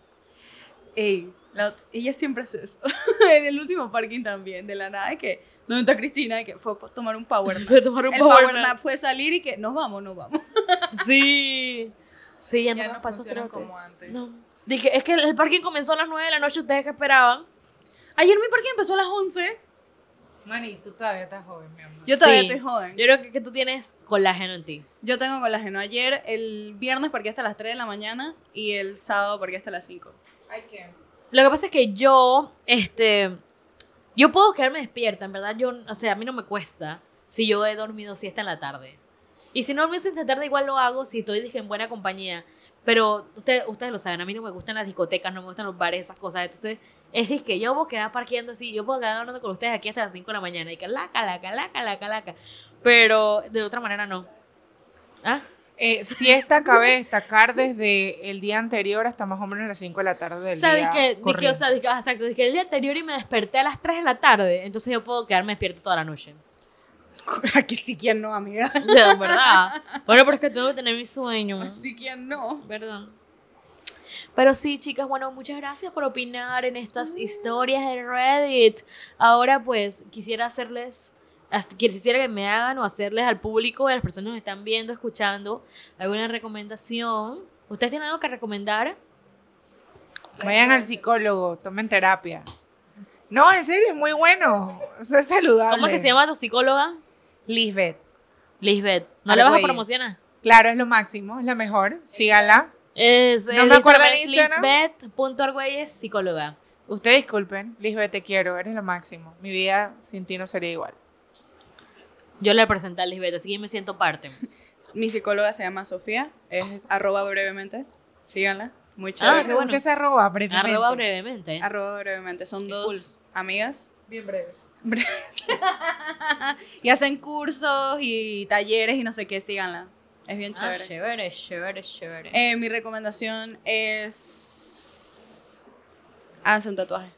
Ey, la- ella siempre hace eso. <laughs> en el último parking también, de la nada, de que, ¿dónde está Cristina? Y que fue a tomar un power <laughs> nap. Tomar un el power power nap. nap fue salir y que, nos vamos, nos vamos. <laughs> Sí. Sí, ya, Ya no pasó trotes. como antes. No. Dije, es que el parking comenzó a las 9 de la noche, ustedes que esperaban. Ayer mi parking empezó a las 11. Mani, tú todavía estás joven, mi amor. Yo todavía Sí. estoy joven. Yo creo que, que tú tienes colágeno en ti. Yo tengo colágeno. Ayer, el viernes parqué hasta las 3 de la mañana y el sábado parqué hasta las 5. I can't. Lo que pasa es que yo, este, yo puedo quedarme despierta, en verdad, yo, o sea, a mí no me cuesta si yo he dormido siesta en la tarde. Y si no dormí siesta en la tarde, igual lo hago si estoy dije, en buena compañía. Pero ustedes, ustedes lo saben, a mí no me gustan las discotecas, no me gustan los bares, esas cosas. Entonces, es que yo puedo quedar parqueando así, yo puedo quedar hablando con ustedes aquí hasta las 5 de la mañana. Y que laca, laca, laca, laca, laca. Pero de otra manera no. ¿Ah? Eh, siesta cabe destacar desde el día anterior hasta más o menos las 5 de la tarde del O sea, día. que, que, o sea, que, exacto, que el día anterior y me desperté a las 3 de la tarde, entonces yo puedo quedarme despierta toda la noche. <laughs> Aquí sí quien no, amiga. <laughs> De verdad. Bueno, pero es que tengo que tener mi sueño. Así quien no. ¿Verdad? Pero sí, chicas, bueno, muchas gracias por opinar en estas historias de Reddit. Ahora, pues, quisiera hacerles, hasta- quisiera que me hagan o hacerles al público, a las personas que nos están viendo, escuchando, alguna recomendación. ¿Ustedes tienen algo que recomendar? Vayan al psicólogo, tomen terapia. No, en serio, es muy bueno. Eso es saludable. ¿Cómo es que se llama tu psicóloga? Lisbeth. Lisbeth. ¿No la vas a promocionar? Claro, es lo máximo, es la mejor. Síganla. Es, No me acuerdo lisbeth.argüelles, psicóloga. Ustedes disculpen, Lisbeth, te quiero, eres lo máximo. Mi vida sin ti no sería igual. Yo le presenté a Lisbeth, así que me siento parte. <laughs> Mi psicóloga se llama Sofía, es arroba brevemente. Síganla, muy Ah, chévere. qué bueno. ¿Qué se arroba brevemente? Arroba brevemente. Arroba brevemente. Son dos amigas Bien breves. <laughs> y hacen cursos y talleres y no sé qué, síganla. Es bien Ah, chévere. chévere, chévere, chévere. Eh, mi recomendación es. Háganse un tatuaje.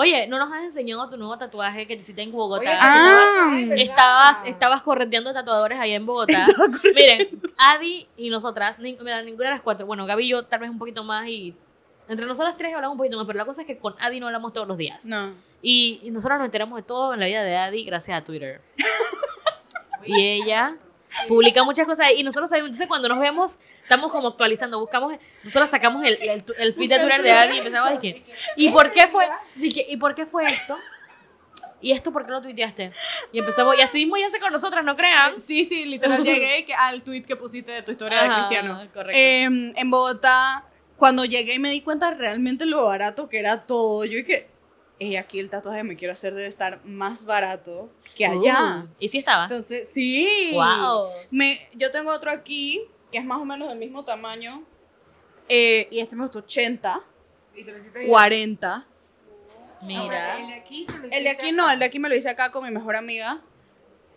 Oye, ¿no nos has enseñado tu nuevo tatuaje que te hiciste en Bogotá? Oye, ah, estabas, estabas correteando tatuadores allá en Bogotá. <laughs> Miren, Adi y nosotras, ni- mira, ninguna de las cuatro, bueno, Gaby y yo tal vez un poquito más y entre nosotras tres hablamos un poquito más, pero la cosa es que con Adi no hablamos todos los días. No. Y, y nosotros nos enteramos de todo en la vida de Adi gracias a Twitter. <laughs> y ella publica muchas cosas y nosotros sabemos, entonces cuando nos vemos, estamos como actualizando, buscamos, nosotros sacamos el, el, el feed de Twitter de Adi y empezamos a decir, ¿y por qué fue? ¿y por qué fue esto? ¿Y esto por qué lo tuiteaste? Y empezamos, y así mismo ya sé con nosotras, no crean. Sí, sí, literal llegué que- al tweet que pusiste de tu historia de Cristiano. correcto. Em, en Bogotá, cuando llegué y me di cuenta realmente lo barato que era todo, yo dije, "Ey, aquí el tatuaje me quiero hacer debe estar más barato que allá. Uh, y sí estaba. Entonces, sí. Wow. Me, yo tengo otro aquí, que es más o menos del mismo tamaño, eh, y este me costó 80, Y te lo hiciste 40. Mira. El de aquí, te lo El de aquí no, el de aquí me lo hice acá con mi mejor amiga,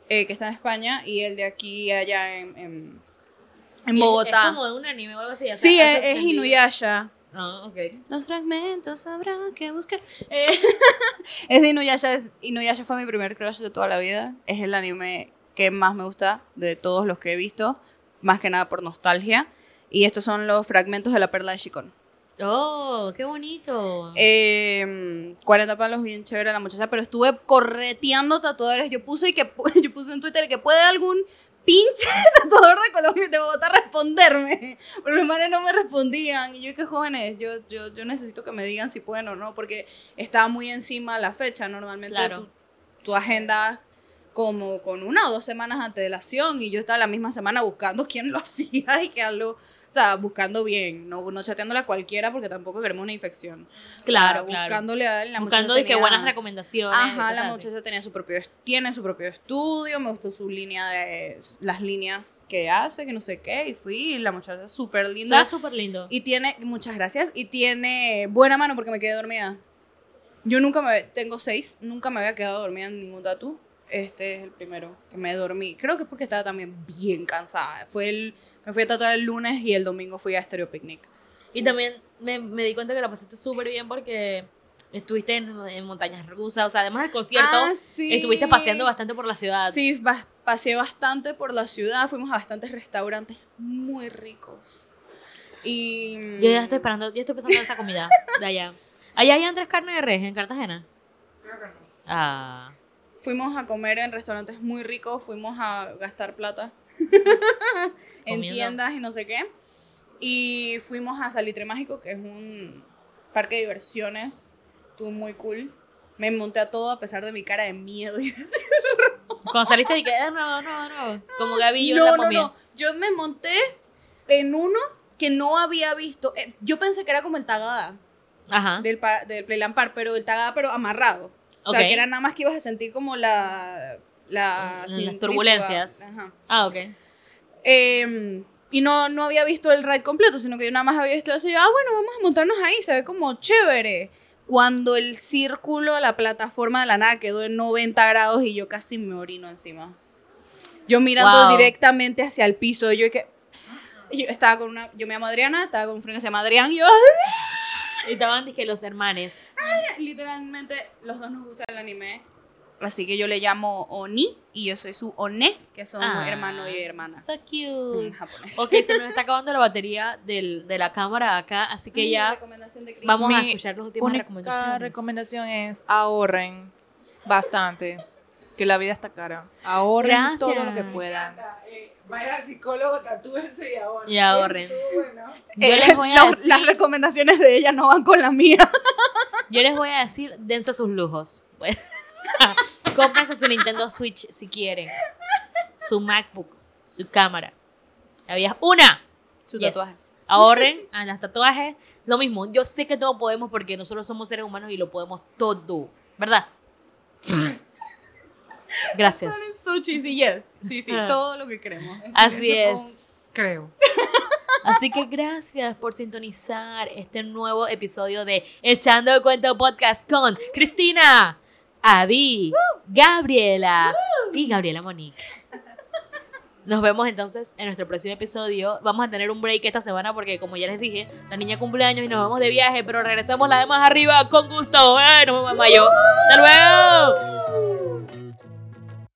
eh, que está en España, y el de aquí allá en, en, en Y es- Bogotá. Es como de un anime o algo así. Sí, es, es. Inuyasha. Ah, ok. Los fragmentos habrá que buscar. Eh, <laughs> es de Inuyasha. es- Inuyasha fue mi primer crush de toda la vida. Es el anime que más me gusta de todos los que he visto. Más que nada por nostalgia. Y estos son los fragmentos de la perla de Shikon. Oh, qué bonito. Eh, 40 palos, bien chévere la muchacha, pero estuve correteando tatuadores. Yo puse, y que, <laughs> yo puse en Twitter que puede algún pinche <laughs> tatuador de Colombia de Bogotá responderme. Pero los manes no me respondían. Y yo, que jóvenes, yo, yo, yo necesito que me digan si pueden o no, porque estaba muy encima la fecha. Normalmente Claro. tu, tu agenda como con una o dos semanas de antelación y yo estaba la misma semana buscando quién lo <laughs> hacía y que algo, o sea, buscando bien, no, no chateándole a cualquiera porque tampoco queremos una infección. Claro, O sea, claro. Buscándole a la Buscando muchacha de que tenía- buenas recomendaciones. Ajá, la así. muchacha tenía su propio, tiene su propio estudio, me gustó su línea de, las líneas que hace, que no sé qué, y fui, y la muchacha es súper linda. ve súper lindo. Y tiene, muchas gracias, y tiene buena mano porque me quedé dormida. Yo nunca me, tengo seis, nunca me había quedado dormida en ningún tatu. Este es el primero que me dormí. Creo que es porque estaba también bien cansada. Fue el, me fui a tatuar el lunes y el domingo fui a Stereo Picnic. Y también me, me di cuenta que la pasaste súper bien porque estuviste en, en montañas rusas. O sea, además del concierto, Ah, sí. estuviste paseando bastante por la ciudad. Sí, ba- paseé bastante por la ciudad, fuimos a bastantes restaurantes muy ricos. Y Yo ya estoy esperando, ya estoy pensando en esa comida de allá. ¿Allá hay Andrés Carne de Res en Cartagena? Ah. Fuimos a comer en restaurantes muy ricos, fuimos a gastar plata <laughs> en tiendas y no sé qué. Y fuimos a Salitre Mágico, que es un parque de diversiones, estuvo muy cool. Me monté a todo a pesar de mi cara de miedo. <laughs> Cuando saliste y que, eh, no, no, no. Como y yo en No, la no, momia. no. Yo me monté en uno que no había visto. Eh, Yo pensé que era como el Tagada Ajá. del, del Playland Park, pero el Tagada, pero amarrado. O sea, que era nada más que ibas a sentir como la. la Las turbulencias. Ajá. Ah, ok. Eh, y no, no había visto el ride completo, sino que yo nada más había visto eso. Y yo, ah, bueno, vamos a montarnos ahí, se ve como chévere. Cuando el círculo, la plataforma de la nada quedó en 90 grados y yo casi me orino encima. Yo mirando Wow. directamente hacia el piso, yo que yo estaba con una, yo me llamo Adriana, estaba con un friend que se llama Adrián, y yo, estaban, dije, los hermanes. literalmente, los dos nos gusta el anime. Así que yo le llamo Oni y yo soy su One, que son Ah, hermano y hermana. So En cute. japonés. Ok, se nos está acabando la batería del, de la cámara acá, así que Ay, ya vamos a Mi escuchar las últimas única recomendaciones. recomendación es ahorren bastante, que la vida está cara. Ahorren todo lo que Gracias. puedan. Eh, vaya al psicólogo, tatúense y ahorren. Y ahorren. Bueno. Yo Eh, les voy a los- decir, Las recomendaciones de ella no van con la mía. yo les voy a decir, dense sus lujos. Pues, <laughs> Cómprense su Nintendo Switch si quieren. Su MacBook, su cámara. Había una. Su Yes. tatuaje. Ahorren a las tatuajes. Lo mismo. Yo sé que todo podemos porque nosotros somos seres humanos y lo podemos todo. ¿Verdad? Gracias. so cheesy, yes. Sí, sí, Ah. todo lo que queremos. Así es. Creo. Así que gracias por sintonizar este nuevo episodio de Echando el Cuento Podcast con Cristina, Adi, Gabriela y Gabriela Monique. Nos vemos entonces en nuestro próximo episodio. Vamos a tener un break esta semana porque, como ya les dije, la niña cumpleaños y nos vamos de viaje, pero regresamos la de más arriba con gusto. ¡Eh! Nos vemos mayo. ¡Hasta luego!